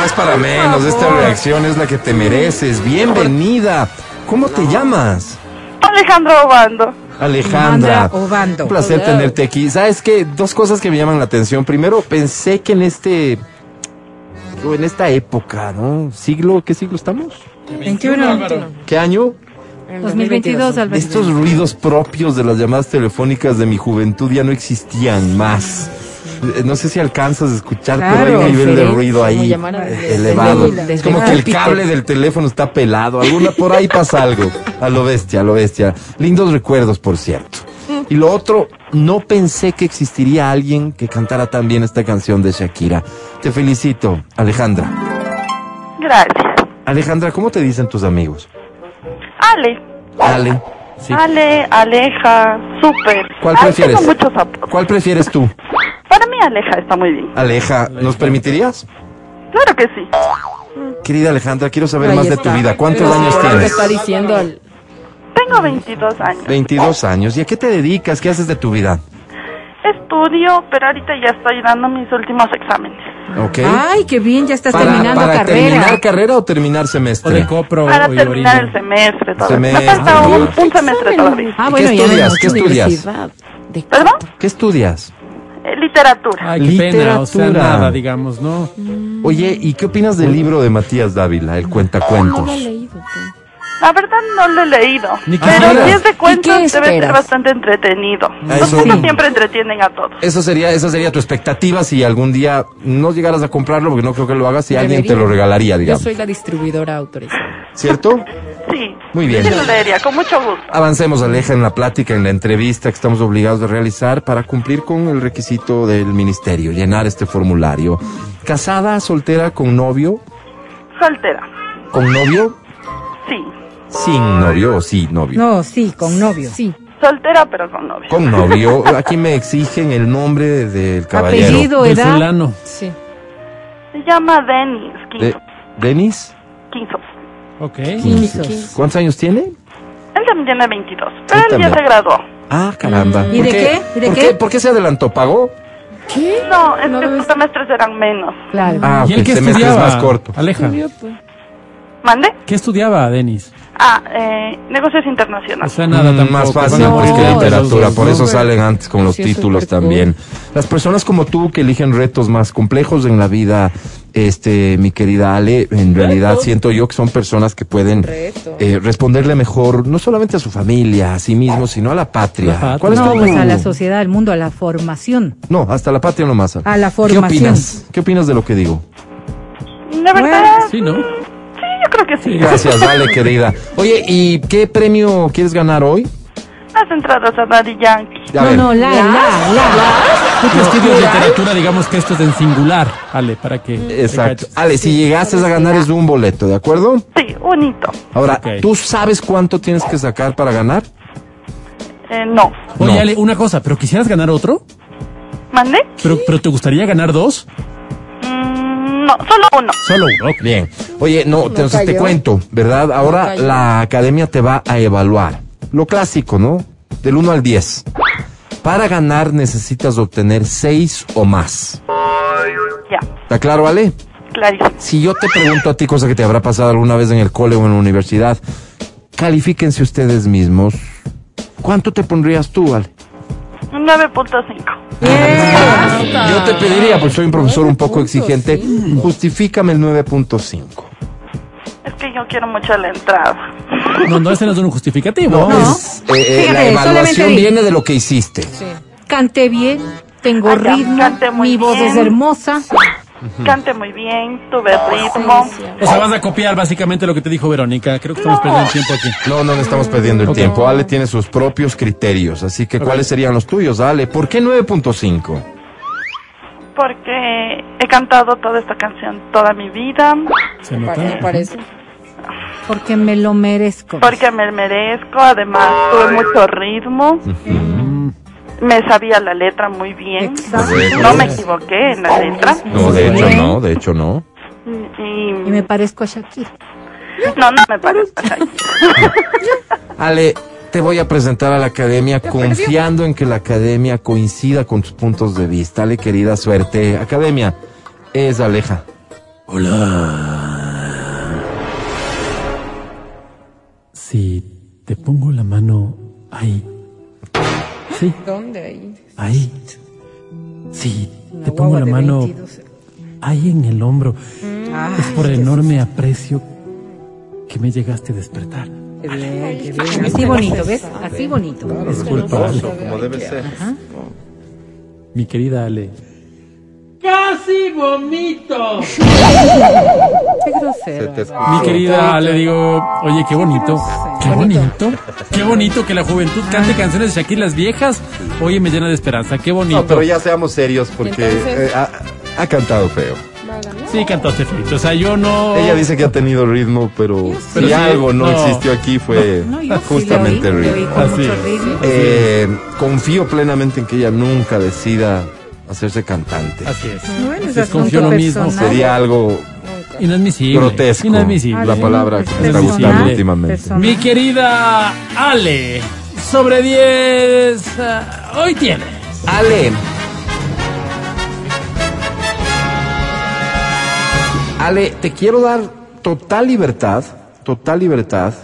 No es para menos, esta reacción es la que te mereces. Bienvenida. ¿Cómo te llamas? Alejandro Obando. Alejandra. Alejandra Obando. Un placer tenerte aquí. ¿Sabes qué? Dos cosas que me llaman la atención. Primero, pensé que en este. o en esta época, ¿no? ¿Siglo? ¿Qué siglo estamos? 21. ¿Qué año? 2022, Alberto. Estos ruidos propios de las llamadas telefónicas de mi juventud ya no existían más. Eh, No sé si alcanzas a escuchar, pero hay un nivel de ruido ahí elevado. desde Es como que el cable del teléfono está pelado. Alguna por ahí pasa algo. A lo bestia, a lo bestia. Lindos recuerdos, por cierto. Y lo otro, no pensé que existiría alguien que cantara tan bien esta canción de Shakira. Te felicito, Alejandra. Gracias. Alejandra, ¿cómo te dicen tus amigos? Ale. Ale. Sí. Ale, Aleja, súper. ¿Cuál prefieres? tengo muchos apodos. ¿Cuál prefieres tú? Para mí Aleja está muy bien. Aleja, ¿nos permitirías? Claro que sí. Querida Alejandra, quiero saber Ahí más de está. tu vida. ¿Cuántos Pero años lo que tienes? está diciendo Tengo 22 años. 22 años. ¿Y a qué te dedicas? ¿Qué haces de tu vida? Estudio, pero ahorita ya estoy dando mis últimos exámenes. Ok. Ay, qué bien, ya estás para, terminando para carrera. terminar carrera o terminar semestre. O de copro Para o terminar el semestre todavía. Semestre. Me falta un, un semestre todavía. Ah, ¿Qué bueno, ya estudias? ¿Qué estudias? ¿Perdón? ¿Qué estudias? Eh, literatura. Ay, qué pena, o sea, Literatura. nada, digamos, ¿no? Oye, ¿y qué opinas del libro de Matías Dávila, El Cuentacuentos? La verdad no lo he leído. Ni Pero si es de ¿Y qué cuentos debe ser bastante entretenido. Ah, Los cuentos sí. siempre entretienen a todos. Eso sería, esa sería tu expectativa si algún día no llegaras a comprarlo, porque no creo que lo hagas, si alguien te lo regalaría, Yo digamos. soy la distribuidora autorizada. ¿Cierto? (laughs) Sí. Muy bien. Sí lo leería, con mucho gusto. Avancemos, Aleja, en la plática, en la entrevista que estamos obligados a realizar para cumplir con el requisito del ministerio, llenar este formulario. ¿Casada, soltera, con novio? Soltera. ¿Con novio? Sí. Sin novio o sí novio. No, sí, con novio. Sí. Soltera, pero con novio. Con (laughs) novio. Aquí me exigen el nombre del caballero. Apellido, Del edad. fulano. Sí. Se llama Denis De- Quinto. ¿Denis? Quinto. Ok. Quinzos. ¿Cuántos años tiene? Él también tiene 22. Pero él ya se graduó. Ah, caramba. ¿Y ¿Por de qué? ¿Y de ¿Por qué? ¿Por qué se adelantó? ¿Pagó? No, es que sus semestres eran menos. Claro. Ah, ¿Y él qué semestres estudiaba? más corto. Aleja. ¿Mande? ¿Qué estudiaba, Denis? Ah, eh, negocios O internacionales. sea, nada Mm, más fácil morir de literatura, por eso ¿no? salen antes con los Sí, es títulos también. Las personas como tú que eligen retos más complejos en la vida, este, mi querida Ale, en realidad siento yo que son personas que pueden eh, responderle mejor, no solamente a su familia, a sí mismo, sino a la patria. La patria. ¿Cuál es No, tu- pues a la sociedad, al mundo, a la formación. No, hasta la patria nomás. A la ¿Qué opinas? ¿Qué opinas de lo que digo? De verdad, Sí, ¿no? Yo creo que sí. Gracias, Ale, (laughs) querida. Oye, ¿y qué premio quieres ganar hoy? Las entradas a Daddy Yankee. A no, no, la, la, la. Tú que estudias literatura, digamos que esto es en singular, Ale, para que... Exacto. Ale, si llegases a ganar es un boleto, ¿de acuerdo? Sí, un hito. Ahora, Ok. ¿tú sabes cuánto tienes que sacar para ganar? Eh, no. Oye, No. Ale, una cosa, ¿pero quisieras ganar otro? ¿Mande? ¿Pero, pero te gustaría ganar dos? Mm, no, solo uno. Solo uno. Bien. Oye, no, entonces te cuento, ¿verdad? Ahora la academia te va a evaluar. Lo clásico, ¿no? Del 1 al 10. Para ganar necesitas obtener 6 o más. Ya, ¿Está claro, Ale? clarísimo. Si yo te pregunto a ti, cosa que te habrá pasado alguna vez en el cole o en la universidad, califíquense ustedes mismos. ¿Cuánto te pondrías tú, Ale? Un 9.5. Yo te pediría, porque soy un profesor un poco exigente, justifícame el 9.5. Es que yo quiero mucho la entrada. No, no, ese no es un justificativo. No, es, eh, eh, Fíjate, la evaluación di- viene de lo que hiciste. Canté bien, tengo ya, ritmo, cante muy mi voz bien. es hermosa. Cante muy bien, tuve ritmo. O sea, vas a copiar básicamente lo que te dijo Verónica. Creo que estamos perdiendo tiempo aquí. No, no le estamos perdiendo el Ok. tiempo. Ale tiene sus propios criterios, así que ¿cuáles serían los tuyos, Ale? ¿Por qué 9.5? Porque he cantado toda esta canción toda mi vida. Se Me nota. parece. Porque me lo merezco. Porque me merezco. Además, tuve mucho ritmo. Me sabía la letra muy bien. Exacto. No me equivoqué en la letra. No, de hecho no, de hecho no. Y, Y me parezco a Shakira. no, no me parece. (laughs) Ale, te voy a presentar a la academia confiando en que la academia coincida con tus puntos de vista. Ale, querida, suerte. Academia, es Aleja. Hola. Si te pongo la mano ahí. Sí, ¿Dónde ahí? ahí. Una te pongo la mano 22. ahí en el hombro. Ay, Es por el enorme aprecio que me llegaste a despertar. Qué bien, qué bien. Así bonito, ¿ves? Así bonito. Disculpa, Ale. como debe ser. Mi querida Ale. (laughs) Qué grosero. Mi querida Ale, digo, oye, qué bonito. Qué bonito. Qué bonito que la juventud cante canciones de Shakira las viejas. Oye, me llena de esperanza. Qué bonito. No, pero ya seamos serios porque eh, ha, ha cantado feo. Sí, cantaste feito. O sea, yo no. Ella dice que ha tenido ritmo, pero, Pero si sí, algo no, no. existió aquí fue No, justamente oí, ritmo. con Así ritmo. Eh, confío plenamente en que ella nunca decida hacerse cantante. Así es. Bueno, es Desconfío lo mismo. personal. Sería algo Inadmisible. grotesco. Inadmisible. La palabra que me está gustando últimamente. personal. Mi querida Ale, sobre 10, ah, hoy tienes. Ale. Ale, te quiero dar total libertad, total libertad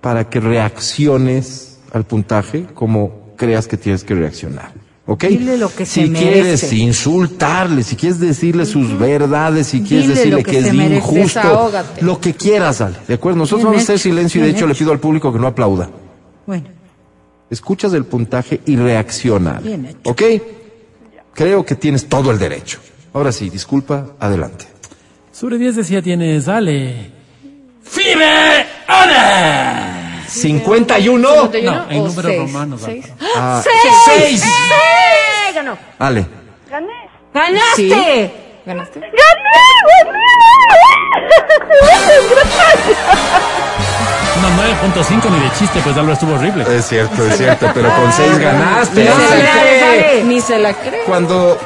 para que reacciones al puntaje como creas que tienes que reaccionar. ¿Ok? Dile lo que si se quieres merece. insultarle, si quieres decirle sus verdades, si quieres Dile decirle que que, es merece. injusto, Desahógate. lo que quieras, Ale. ¿De acuerdo? Nosotros Bien vamos a hacer silencio y de hecho le pido al público que no aplauda. Bueno, Escuchas el puntaje y reacciona. Ale. Bien hecho. ¿Ok? Creo que tienes todo el derecho. Ahora sí, disculpa, adelante. Sobre 10 decía tienes, Ale. ¡Fibe! ¡Ona! 51. No, ¿51 en números seis? romanos. ¿Seis? Álvaro. Ah, ¡Seis! ¡Sí! ganó. Ale. Gané. ¡Ganaste! Sí. ¿Ganaste? No, 9.5 ni de chiste, pues Álvaro estuvo horrible. Es cierto, es cierto, pero con 6 ganaste. Ni Ale. se la cree. Ni se la cree. Cuando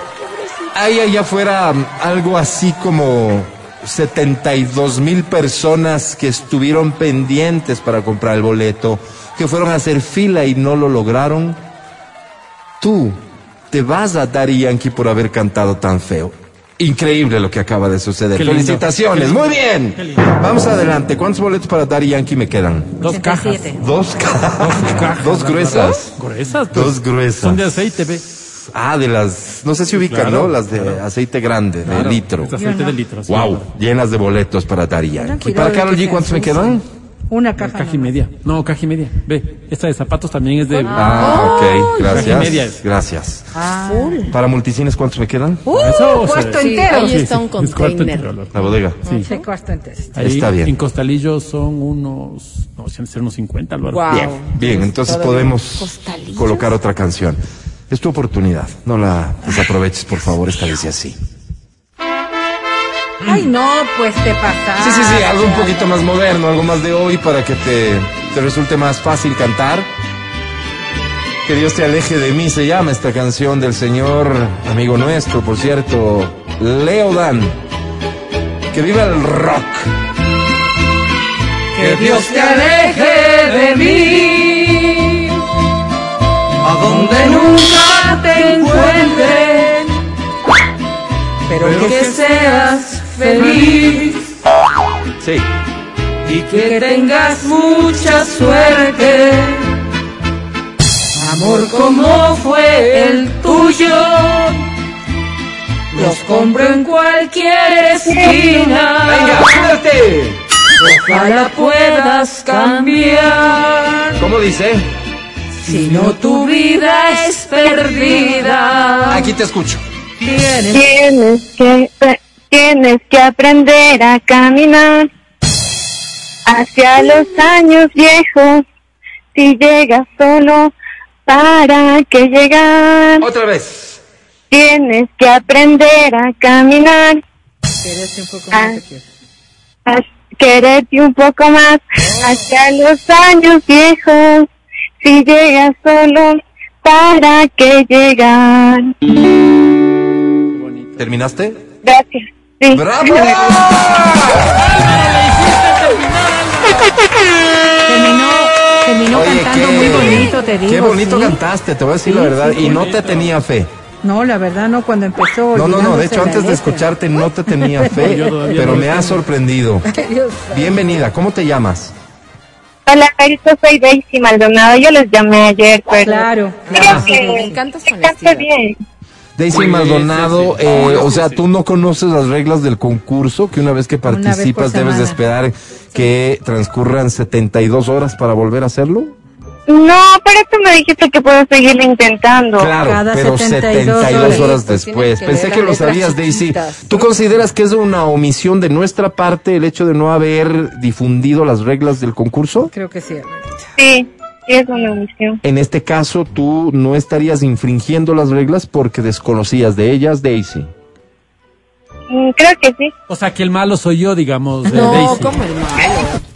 hay allá afuera algo así como 72 mil personas que estuvieron pendientes para comprar el boleto, que fueron a hacer fila y no lo lograron, tú te vas a dar Yankee por haber cantado tan feo. Increíble lo que acaba de suceder. Qué. Felicitaciones, muy bien. Vamos adelante. ¿Cuántos boletos para Daddy Yankee me quedan? Dos cajas. 87. Dos, ca- Dos cajas. Dos gruesas. Gruesas. pues. Dos gruesas. Son de aceite, ve. Ah, de las, no sé si ubican, Claro, ¿no? Las de claro. aceite grande, de Claro, litro. Es aceite de litro. sí. Wow, llenas de boletos para Yankee. Tranquilo, ¿Para de Carol G cuántos me quedan? Una caja. Caja y media. No, caja y media. Ve, esta de zapatos también es de. Ah, ok, caja y gracias. media es. Gracias. Ah. Para multicines cuántos me quedan? ¡Uh! Eso, cuarto Sí, entero. ahí está un es cuarto container. entero. La bodega. Sí. Sí, cuarto entero. Ahí Está bien. En Costalillo son unos. No, que ser unos 50, Álvaro. Guau. Bien, bien, entonces podemos ¿Costalillos? colocar otra canción. Es tu oportunidad, no la desaproveches, por favor, esta dice así. Ay, no, pues te pasaste. Sí, sí, sí, algo un poquito más moderno, algo más de hoy para que te, te resulte más fácil cantar. Que Dios te aleje de mí, se llama esta canción del señor amigo nuestro, por cierto, Leo Dan. Que viva el rock. Que Dios te aleje de mí, donde nunca te encuentren, pero que seas feliz Sí. y que tengas mucha suerte. Amor como fue el tuyo, los compro en cualquier esquina. ¡Venga, fuerte! Ojalá puedas cambiar. ¿Cómo dice? Si no tu vida es perdida. Aquí te escucho. Tienes Tienes que, tienes que aprender a caminar hacia los años viejos. Si llegas solo, ¿para qué llegar? Otra vez. Tienes que aprender a caminar, Quédate un poco Ah. más. te quiero. a quererte un poco más hacia los años viejos. Si llegas solo, ¿para qué llegar? ¿Terminaste? Gracias. Sí. ¡Bravo! Terminó, terminó Oye, cantando qué- muy bonito, te digo. Qué bonito sí. cantaste, te voy a decir Sí, la verdad. sí, y no te tenía fe. No, la verdad no, cuando empezó. No, no, no. De hecho, antes de letra. escucharte no te tenía (laughs) fe, todavía pero no me lo ha tengo. sorprendido. Bienvenida. ¿Cómo te llamas? Hola, Carito, soy Daisy Maldonado. Yo les llamé ayer, pero Claro, creo que Me encanta su honestidad. bien. Daisy Sí, Maldonado, sí, sí. eh, o sea, tú no conoces las reglas del concurso, que una vez que vez participas debes de esperar que transcurran 72 horas para volver a hacerlo. No, pero tú me dijiste que puedo seguir intentando. Claro, Cada pero 72 72 horas. horas después. que Pensé que lo sabías, Daisy. chiquitas. ¿Tú consideras que es una omisión de nuestra parte el hecho de no haber difundido las reglas del concurso? Creo que sí. Alberto. Sí, es una omisión. En este caso, tú no estarías infringiendo las reglas porque desconocías de ellas, Daisy. Mm, Creo que sí. O sea, que el malo soy yo, digamos. eh, No, Daisy. como el malo.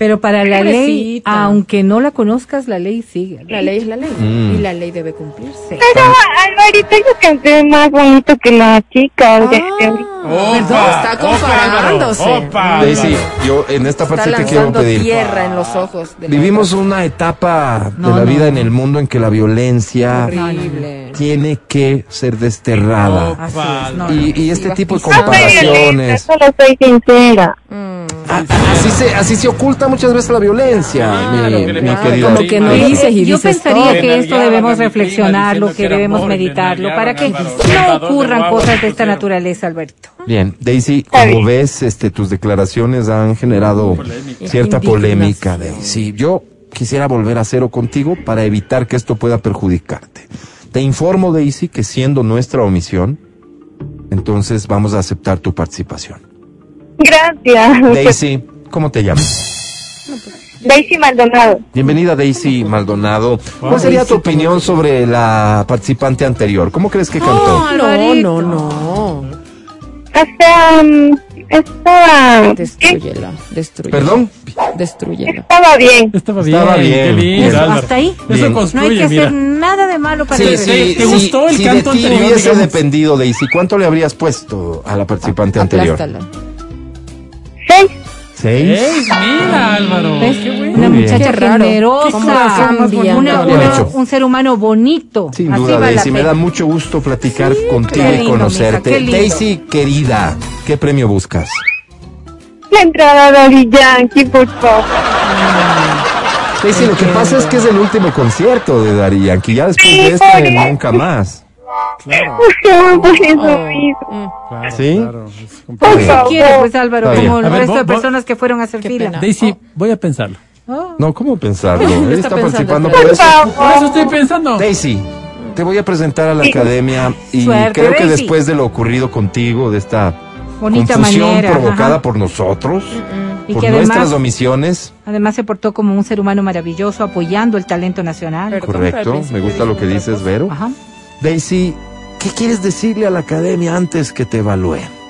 Pero para la ley, aunque no la conozcas, la ley sigue. La ley es la ley. Mm. Y la ley debe cumplirse. Pero Alvarito, yo canté más bonito que la chica. de- de- Perdón, está comparándose. Daisy, yo en esta Está parte te quiero pedir. tierra en los ojos. de la Vivimos una etapa de la no, vida en el mundo en que la violencia Horrible. tiene que ser desterrada. No, Y, y este tipo de comparaciones. solo soy sincera. a- Así se, así se oculta muchas veces la violencia, mi, mi querida. Como que no Yo- dices y yo dices pensaría todo. que esto debemos reflexionarlo, que que debemos meditarlo, para que no ocurran cosas de esta naturaleza, Alberto. Bien, Daisy, como ves, este, tus declaraciones han generado cierta polémica, Daisy. Yo quisiera volver a cero contigo para evitar que esto pueda perjudicarte. Te informo, Daisy, que siendo nuestra omisión, entonces vamos a aceptar tu participación. Gracias. Daisy, ¿cómo te llamas? Daisy Maldonado. Bienvenida, Daisy Maldonado. ¿Cuál sería tu opinión sobre la participante anterior? ¿Cómo crees que cantó? No, no, no. O sea, mm, estaba, Destruyela, destruyela. ¿Perdón? Destruyela. estaba bien. Estaba bien, Estaba qué bien. hasta ahí. Eso Bien. No hay construye, que mira. hacer nada de malo para Sí, sí, ¿Te sí, gustó el si canto de ti anterior, hubiese digamos? dependido, Daisy, ¿cuánto le habrías puesto a la participante anterior? Aplástala. Seis. ¿Seis? ¡Ey, mira, Álvaro! ¿Ves? ¡Qué bueno! Una Muy muchacha generosa, un ser humano bonito. Sin Así duda, vale Daisy. Me da mucho gusto platicar contigo qué y conocerte. mija, qué lindo. Daisy, querida, ¿qué premio buscas? La entrada de Daddy Yankee, por favor. Daisy, lo que pasa es que es el último concierto de Dari Yankee. Ya después de este, nunca más. Por eso mismo. Claro, ¿Sí? claro, es Por complicado. ¿Qué favor. quieres, pues, Álvaro? Está bien. Como el resto de personas que fueron a hacer Qué fila. Daisy, voy a pensarlo. No, ¿cómo pensarlo? Está Él está participando por Por eso. Por eso estoy pensando. Daisy, te voy a presentar a la academia y Suerte, creo que Daisy. después de lo ocurrido contigo, de esta Bonita confusión manera, provocada ajá. por nosotros, Y por que nuestras además, omisiones, además se portó como un ser humano maravilloso, apoyando el talento nacional. Correcto, me gusta lo que dices. Vero. Ajá. Daisy, ¿qué quieres decirle a la academia antes que te evalúen?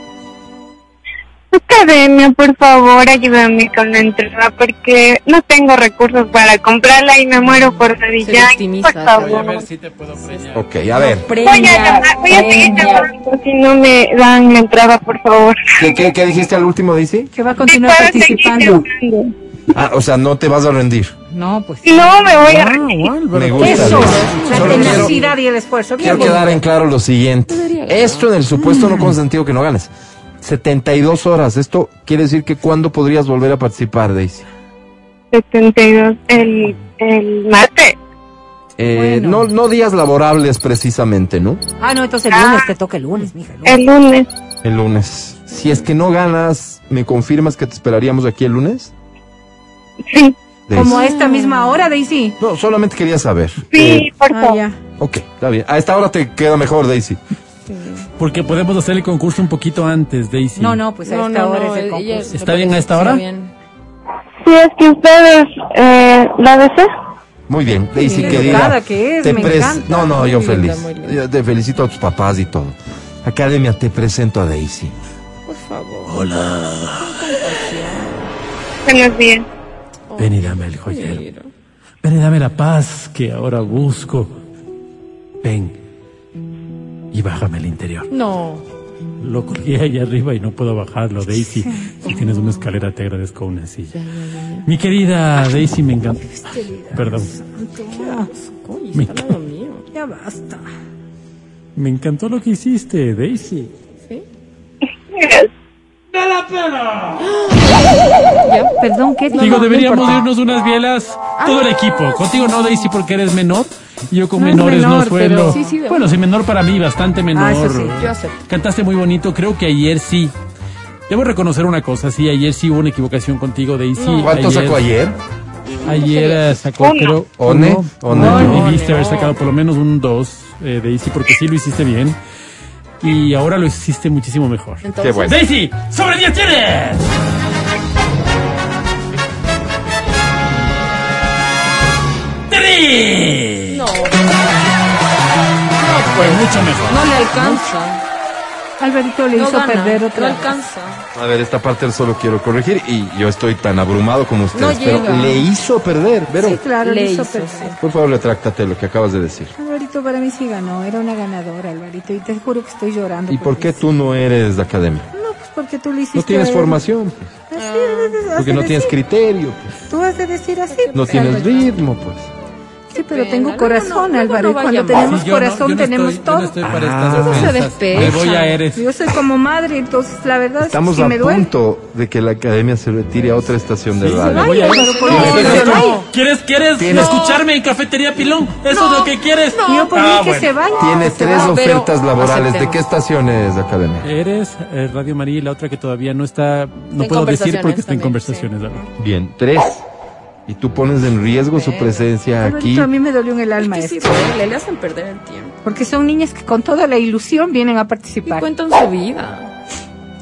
Academia, por favor, ayúdame con la entrada porque no tengo recursos para comprarla y me muero por Daddy por Voy a favor. ver si te puedo premiar. Ok, a ver, Voy a llamar, voy a seguir llamando si no me dan la entrada, por favor. ¿qué, qué, qué dijiste al último, Daisy? Que va a continuar participando. Ah, o sea, no te vas a rendir. No, pues. No me voy a. Álvaro. Me gusta. Eso, la Solo quiero- tenacidad y el esfuerzo. Bien Quiero bonito. quedar en claro lo siguiente. Esto en el supuesto no consentido que no ganes. 72 horas. Esto quiere decir que ¿cuándo podrías volver a participar, Daisy? 72, el, el martes. Eh, Bueno. no, no días laborables precisamente, ¿no? Ah, no, entonces el lunes te toca el lunes, mija. el lunes. El lunes. El lunes. Si es que no ganas, ¿me confirmas que te esperaríamos aquí el lunes? Sí. Como a esta misma hora, Daisy. No, solamente quería saber. sí, Eh, por Ah, favor. ya. ok, está bien. A esta hora te queda mejor, Daisy. Porque podemos hacer el concurso un poquito antes, Daisy. No, no, pues a No, esta no, hora no, es el concurso. ¿Está bien a esta hora? bien. Si es que ustedes eh, la desean. Muy bien, Daisy, querida. que es, te me pres- encanta. No, no, yo Muy feliz. linda. Yo te felicito a tus papás y todo. Academia, te presento a Daisy. Por favor. Hola. Buenos días. Ven y dame el joyero. Ven y dame la paz que ahora busco. Ven y bájame el interior. No. Lo colgué ahí arriba y no puedo bajarlo, Daisy. Si tienes una escalera, te agradezco una silla. Mi querida Daisy, me encanta. Perdón. Me. Ya basta. Me encantó lo que hiciste, Daisy. (laughs) Perdón, ¿qué Digo, deberíamos irnos unas bielas, todo el equipo. Contigo no, Daisy, porque eres menor. Y yo con No es menores menor, no suelo. Sí, sí, bueno, sí, menor para mí, bastante menor. Ah, eso sí, Yo acepto. Cantaste muy bonito, creo que ayer sí. Debo reconocer una cosa, sí, ayer sí hubo una equivocación contigo, Daisy. ¿Cuánto sacó ayer? Ayer eh, sacó, Uno. creo. One. No, One. debiste haber sacado por lo menos un 2, eh, Daisy, porque sí lo hiciste bien. Y ahora lo hiciste muchísimo mejor. Entonces, Qué bueno. Daisy, sobre 10 tienes. ¡Tres! No, Fue mucho mejor. no le alcanza. Alvarito le No hizo gana, perder no otra vez. alcanza. A ver, esta parte solo quiero corregir y yo estoy tan abrumado como ustedes, No pero llega. le hizo perder, Vero. Sí, claro, le, Le hizo hizo, perder. Por favor, retráctate lo que acabas de decir. Alvarito para mí sí ganó, era una ganadora, Alvarito, y te juro que estoy llorando. ¿Y por qué tú no eres de academia? No, pues porque tú le hiciste. No tienes formación, pues. Así has porque no tienes decir. criterio, pues. Tú has de decir así. no tienes ritmo, pues. Sí, pero pena, tengo luego corazón, no- luego Álvaro. no y cuando tenemos Sí, yo no- corazón, yo no tenemos estoy- todo. Yo no estoy para Ah. estas Eso se despecha. Me voy a eres. Yo soy como madre, entonces la verdad Estamos es que a me duele. punto de que la academia se retire a otra estación de Sí, radio. me voy a Ay, eres. Álvaro, ¿por ¿Quieres, quieres- Ay. ¿Quieres, quieres Tienes- escucharme en Cafetería Pilón? ¿Eso es lo que quieres? Yo por mí Ah, que se vaya. Tiene tres ofertas laborales. ¿De qué estación es de academia? Eres eh, Radio María y la otra que todavía no está, no puedo decir porque está en conversaciones. Álvaro. Bien, tres. Y tú pones en riesgo su presencia aquí. Alvarito, a mí me dolió en el alma Es que sí esto. duele, le hacen perder el tiempo. Porque son niñas que con toda la ilusión vienen a Y participar. cuentan su vida.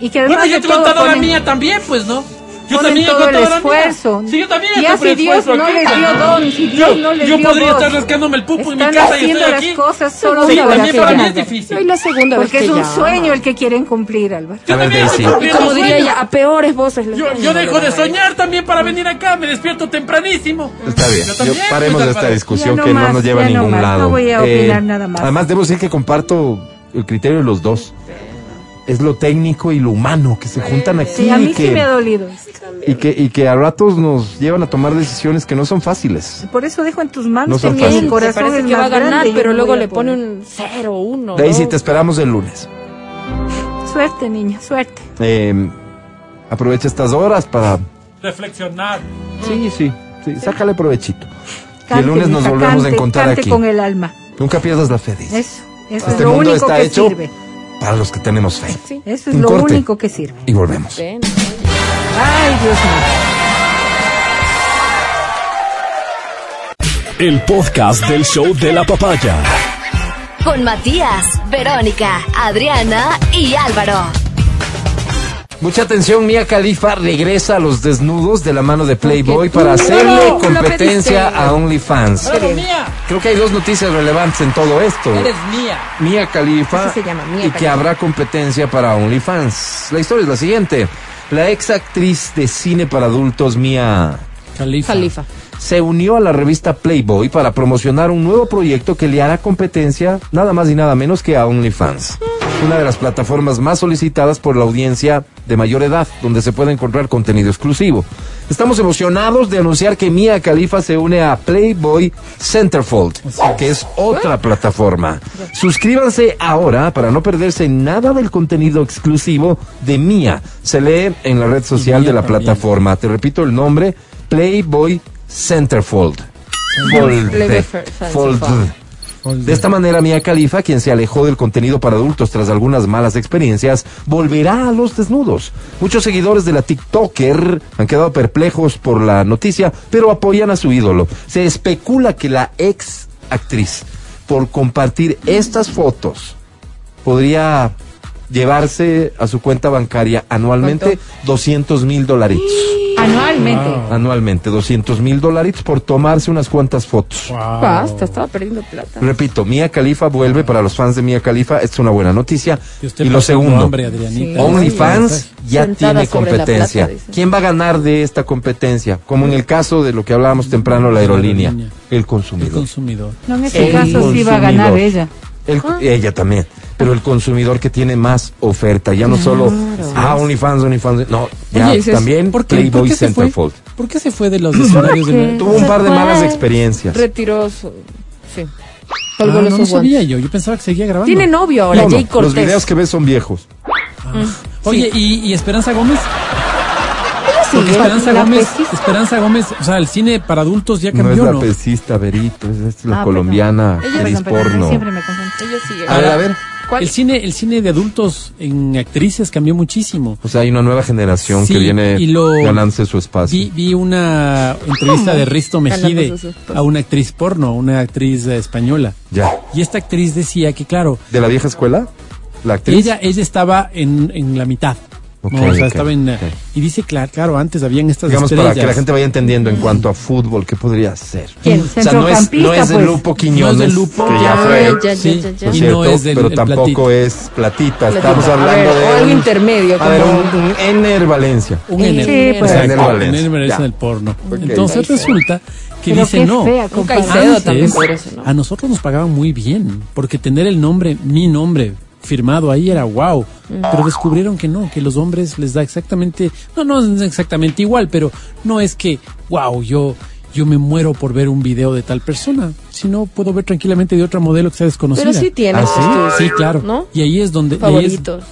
Y que además Bueno, yo te he contado la ponen- mía también, pues, ¿no? Yo ponen también he todo el esfuerzo. Sí, yo también. Ya estoy si Dios esfuerzo no aquí, les pues, dio don, si Dios no les yo dio podría voz. estar rascándome el pupo en mi Están casa y estoy las aquí. cosas solo Sí, para también para mí es difícil. No, y la segunda Porque es un sueño el que quieren cumplir, Álvaro. A ver, Daisy. Y como diría ella, a peores voces. les Yo, yo dejo de soñar también para venir acá, me despierto tempranísimo. Está bien. Yo Yo- también, paremos pues, de esta discusión que no nos lleva a ningún lado. Eh, no voy a opinar nada más. Además, debo decir que comparto el criterio de los dos. Es lo técnico y lo humano que se juntan aquí Sí, a mí y, que, sí me ha dolido. y, que, y que a ratos nos llevan a tomar decisiones que no son fáciles. Por eso dejo en tus No manos que mi corazón parece es que va a ganar, y pero no luego le pone un cero, uno. Daisy, dos. te esperamos el lunes. Suerte, niña, suerte. Eh, aprovecha estas horas para... Reflexionar. Sí, sí, sí, sácale provechito. y Cante, el lunes nos volvemos a encontrar cante aquí. con el alma. Nunca pierdas la fe, Daisy. Eso, eso Este es lo mundo único está que hecho sirve. Para los que tenemos fe. Sí. Eso es Un lo corte. único que sirve. Y volvemos. Ven. Ay, Dios mío. El podcast del show de la papaya. Con Matías, Verónica, Adriana y Álvaro. Mucha atención, Mia Khalifa regresa a los desnudos de la mano de Playboy para hacerle competencia a OnlyFans. Eres mía. Creo que hay dos noticias relevantes en todo esto. Eres mía. Mia Khalifa se llama, Mia y que Khalifa. habrá competencia para OnlyFans. La historia es la siguiente. La ex actriz de cine para adultos Mia Califa. Califa. Se unió a la revista Playboy para promocionar un nuevo proyecto que le hará competencia nada más y nada menos que a OnlyFans, una de las plataformas más solicitadas por la audiencia de mayor edad, donde se puede encontrar contenido exclusivo. Estamos emocionados de anunciar que Mia Khalifa se une a Playboy Centerfold, que es otra plataforma. Suscríbanse ahora para no perderse nada del contenido exclusivo de Mia. Se lee en la red social de la plataforma. Te repito el nombre, Playboy Centerfold. Fold. Fold. De esta manera, Mia Khalifa, quien se alejó del contenido para adultos tras algunas malas experiencias, volverá a los desnudos. Muchos seguidores de la TikToker han quedado perplejos por la noticia, pero apoyan a su ídolo. Se especula que la ex actriz, por compartir estas fotos, podría llevarse a su cuenta bancaria anualmente 200 mil dolaritos. Anualmente. Anualmente, 200 mil dolaritos por tomarse unas cuantas fotos. Wow. Basta, estaba perdiendo plata. Repito, Mia Khalifa vuelve para los fans de Mia Khalifa. Esta es una buena noticia. Y lo segundo, hambre. OnlyFans ya Sentada tiene competencia. plata. ¿Quién va a ganar de esta competencia? Como en el caso de lo que hablábamos temprano, la aerolínea. El El consumidor. consumidor. No, en este El caso sí va a ganar consumidor. ella. El- Ah. Ella también. Pero el consumidor que tiene más oferta. Ya no solo, ah, OnlyFans, OnlyFans. No, ya Oye, también ¿por qué- por Playboy qué se fue? Centerfold. ¿Por qué se fue de los escenarios de (clears throat) la... Tuvo un par de malas experiencias. Retiró su... Sí. Ah, no, no sabía yo. Yo pensaba que seguía grabando. Tiene novio ahora, No, no, Jay Cortés. los videos que ves son viejos. Oye, ¿y, y Esperanza Gómez? Sí, Esperanza Gómez. Esperanza Gómez, o sea, el cine para adultos ya No es cambió, la ¿no? pesista, Verito, es, es la Ah, colombiana, Perdón, perdón, porno. Siempre me confundo. Ella sigue. A ver, a ver. ¿Cuál? El cine, el cine de adultos en actrices cambió muchísimo. O sea, hay una nueva generación Sí, que viene y lo- ganándose su espacio. Vi, vi una entrevista de Risto Mejide a una actriz porno, una actriz eh, española. Ya. Y esta actriz decía que, claro, ¿De la vieja escuela? La actriz. ella, ella estaba en, en la mitad. Ok, no, o sea, ok, estaba en... ok. Y dice, claro, claro, antes habían estas Digamos estrellas. para que la gente vaya entendiendo en cuanto a fútbol, ¿qué podría ser? ¿Quién? O sea, no es, no es de Centrocampista, Lupo pues. Quiñones, No es de Lupo. que ya Ya, fue, ya, ya, Sí, ya. ¿no y no cierto? es del pero el tampoco platito. es platita. Platita. Estamos hablando ver, de o algo un- intermedio, A ver, un, un Ener Valencia. Un Ener. Sí, pues. Ener Valencia. Ener Valencia del porno. Entonces resulta que Pero dice no. fea Un Antes, también ser, ¿no? a nosotros nos pagaban muy bien, porque tener el nombre, mi nombre, firmado ahí era wow. Pero descubrieron que no, que los hombres les da exactamente, no, no es exactamente igual, pero no es que, wow, yo, yo me muero por ver un video de tal persona, sino puedo ver tranquilamente de otra modelo que sea desconocida. Pero sí tienes ¿Ah, sí? claro. ¿no? Y ahí es donde, y ahí es- favoritos.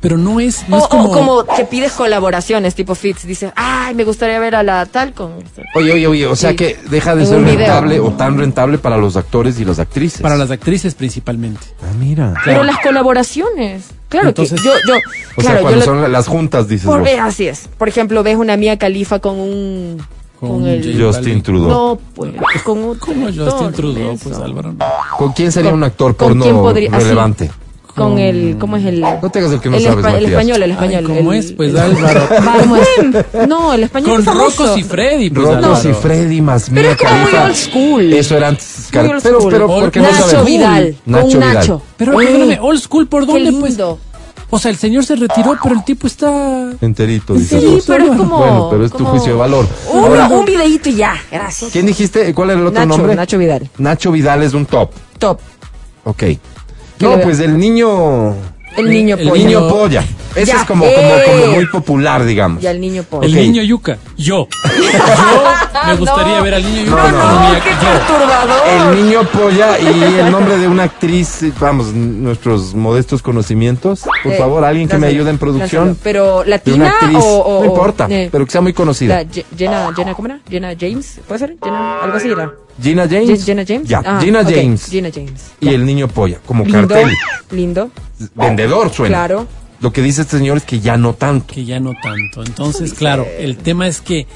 Pero no es, no O, es como, o como que pides colaboraciones, tipo Fits, dices, ay, me gustaría ver a la tal con... Oye, oye, oye, o sea Sí. que deja de En ser video. rentable o tan rentable para los actores y las actrices. para las actrices principalmente. Ah, mira. Pero las colaboraciones, claro Entonces- que yo, yo, O claro, sea, cuando yo son las juntas, dices por vos. ver, así es. Por ejemplo, ves una Mía Califa con un, Con el, Justin. Trudeau. no, pues, con un actor, Justin Trudeau, pues Álvaro. ¿Con quién sería Con- un actor ¿con porno quién así? Con el, ¿cómo es el? No te hagas el que no el, sabes, espa- el español, el Ay, español. ¿Cómo el- es? Pues Álvaro. (laughs) ¿Cómo es? No, el español Con es. Rocos y Freddy, pues Rocos y Freddy más Pero Mia es como muy old school. Eso era antes. Muy old pero, pero, ¿por qué no Nacho sabes? Vidal, Nacho con Vidal. Nacho. Pero perdóname, old school, ¿por qué dónde? Pues, o sea, el señor se retiró, pero el tipo está... Enterito, dices Sí, vos. pero es como... Bueno, pero es tu juicio de valor. Un, Ahora, un videíto y ya, gracias. ¿Quién dijiste? ¿Cuál era el otro Nacho, nombre? Nacho Vidal. Nacho Vidal es un top. Top. Ok. No, pues el niño... El niño el pollo. Niño polla. Ese Ya, es como, eh. como, como muy popular, digamos. Y al niño pollo. El Ok. niño yuca. Yo. (laughs) Yo me gustaría No. ver al niño yuca. no, no, qué yo. perturbador. El niño polla y el nombre de una actriz, eh, vamos, nuestros modestos conocimientos. Por Eh, favor, alguien que me lánzalo, ayude en producción. lánzalo. Pero De una latina actriz. o, o- no importa, eh, pero que sea muy la conocida. Ye- Jenna, Jenna, ¿cómo era? Jenna James, ¿puede ser? Jenna, algo así era. Gina Ye- James. Jenna James. Ya, Ah, Gina ok, James. Gina James. Y el niño polla, como Lindo, cartel. lindo. Vendedor suena. Claro. Lo que dice este señor es que ya no tanto. Que ya no tanto. Entonces, claro, el tema es que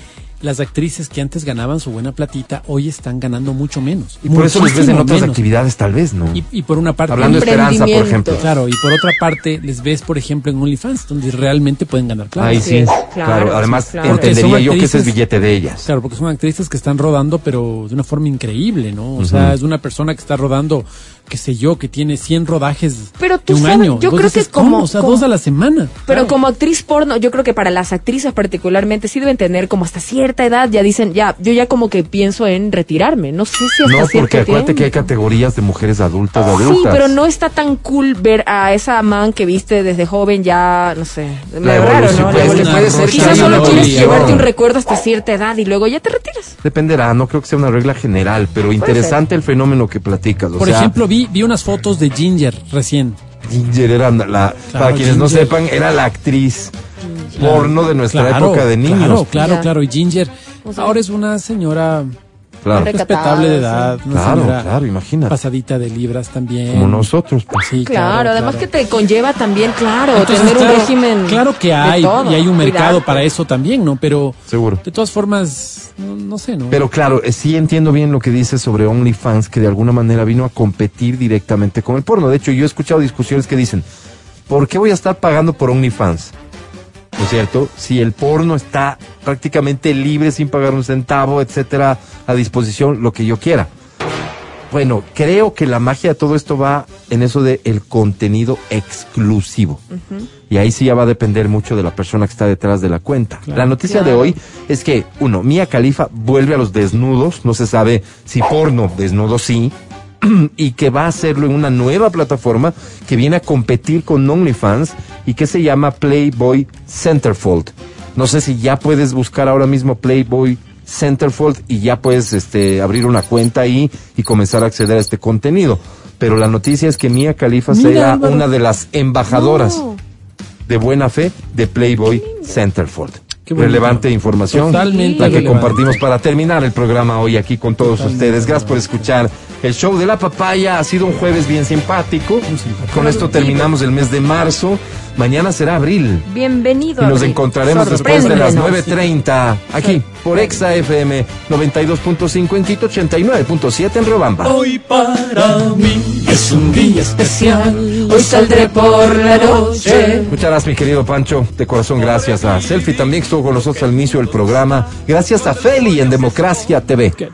las actrices que antes ganaban su buena platita, hoy están ganando mucho menos. Y por eso les ves en otras menos. actividades, tal vez, ¿no? Y, y por una parte... Hablando de esperanza, por ejemplo. Claro, y por otra parte, les ves, por ejemplo, en OnlyFans, donde realmente pueden ganar plata. Ahí sí, claro. claro, Además, claro. entendería yo que ese es billete de ellas. Claro, porque son actrices que están rodando, pero de una forma increíble, ¿no? O sea, es una persona que está rodando, qué sé yo, que tiene 100 rodajes Pero tú de un sabes, año. yo creo que dices, como- ¿cómo? O sea, como- dos a la semana. Pero Claro. como actriz porno, yo creo que para las actrices particularmente sí deben tener como hasta cierta edad, ya dicen, ya, yo ya como que pienso en retirarme. No sé si hasta No, porque acuérdate tiempo. que hay categorías de mujeres adultas, adultas. Sí, pero no está tan cool ver a esa man que viste desde joven ya, no sé. La raro, ¿no? pues, La que evolución. puede ser que Quizás solo quieres llevarte un recuerdo hasta cierta edad y luego ya te retiras. Dependerá, no creo que sea una regla general, pero interesante el fenómeno que platicas. O Por sea, ejemplo, vi, vi unas fotos de Ginger recién. Ginger era la, para quienes no sepan, era la actriz porno de nuestra Claro, época de niños. Claro, claro, claro. Y Ginger O sea, ahora es una señora Claro, respetable de edad. sí. Claro, señora claro, imagínate. pasadita de libras también. Como nosotros, pues. Sí, Claro, además claro. que te conlleva también, claro, Entonces, tener un régimen. Claro que de hay, todo, y hay un mercado cuidarte. para eso también, ¿no? Pero Seguro. de todas formas, no, no sé, ¿no? Pero claro, eh, sí entiendo bien lo que dices sobre OnlyFans, que de alguna manera vino a competir directamente con el porno. De hecho, yo he escuchado discusiones que dicen, ¿por qué voy a estar pagando por OnlyFans? ¿No es cierto? Si el porno está prácticamente libre, sin pagar un centavo, etcétera, a disposición, lo que yo quiera. Bueno, creo que la magia de todo esto va en eso de el contenido exclusivo. Y ahí sí ya va a depender mucho de la persona que está detrás de la cuenta. Claro. La noticia de hoy es que, uno, Mia Khalifa vuelve a los desnudos, no se sabe si porno, desnudo sí, (clears throat) y que va a hacerlo en una nueva plataforma que viene a competir con OnlyFans y que se llama Playboy Centerfold. No sé si ya puedes buscar ahora mismo Playboy Centerfold y ya puedes este, abrir una cuenta ahí y comenzar a acceder a este contenido. Pero la noticia es que Mia Khalifa Mira, será Álvaro. una de las embajadoras No. de buena fe de Playboy Centerfold. Relevante información, Totalmente la que relevante. compartimos para terminar el programa hoy aquí con todos ustedes. Gracias por escuchar el show de la papaya. Ha sido un jueves bien simpático. Con esto terminamos el mes de marzo. Mañana será abril. Bienvenido. Y nos Abril. encontraremos después de las Sorpréndenos. 9.30 aquí por Exa FM 92.5 en Quito, 89.7 en Robamba. Hoy para mí es un día especial. Hoy saldré por la noche. Muchas gracias, mi querido Pancho. De corazón, gracias a Selfie también que estuvo con nosotros al inicio del programa. Gracias a Feli en Democracia TV. (laughs)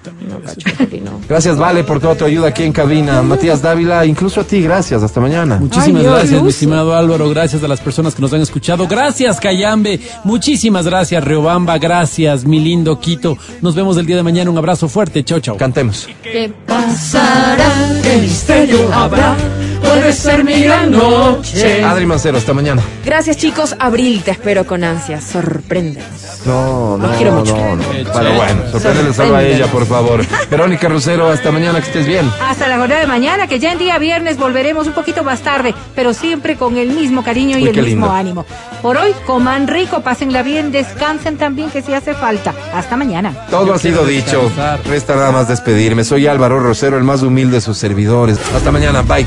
Gracias, Vale, por toda tu ayuda aquí en cabina. Matías Dávila, incluso a ti, gracias. Hasta mañana. Muchísimas gracias, mi estimado Álvaro. Gracias a las personas que nos han escuchado. Gracias, Cayambe. Muchísimas gracias, Riobamba. Gracias, mi lindo Quito. Nos vemos el día de mañana. Un abrazo fuerte. Chau, chau. Cantemos. ¿Qué pasará? ¿Qué misterio habrá? Puede ser mi gran noche. Adri Mancero, hasta mañana. Gracias, chicos. Abril, te espero con ansias. Sorprende. No, no, Los quiero mucho. no, no. Pero bueno, sorpréndele solo a ella, por favor. (laughs) Verónica Rosero, hasta mañana, que estés bien. Hasta la jornada de mañana, que ya en día viernes volveremos un poquito más tarde, pero siempre con el mismo cariño y Uy, el mismo lindo. ánimo. Por hoy, coman rico, pásenla bien, descansen también que si hace falta. Hasta mañana. Todo ha sido dicho. Resta nada más despedirme. Soy Álvaro Rosero, el más humilde de sus servidores. Hasta mañana. Bye.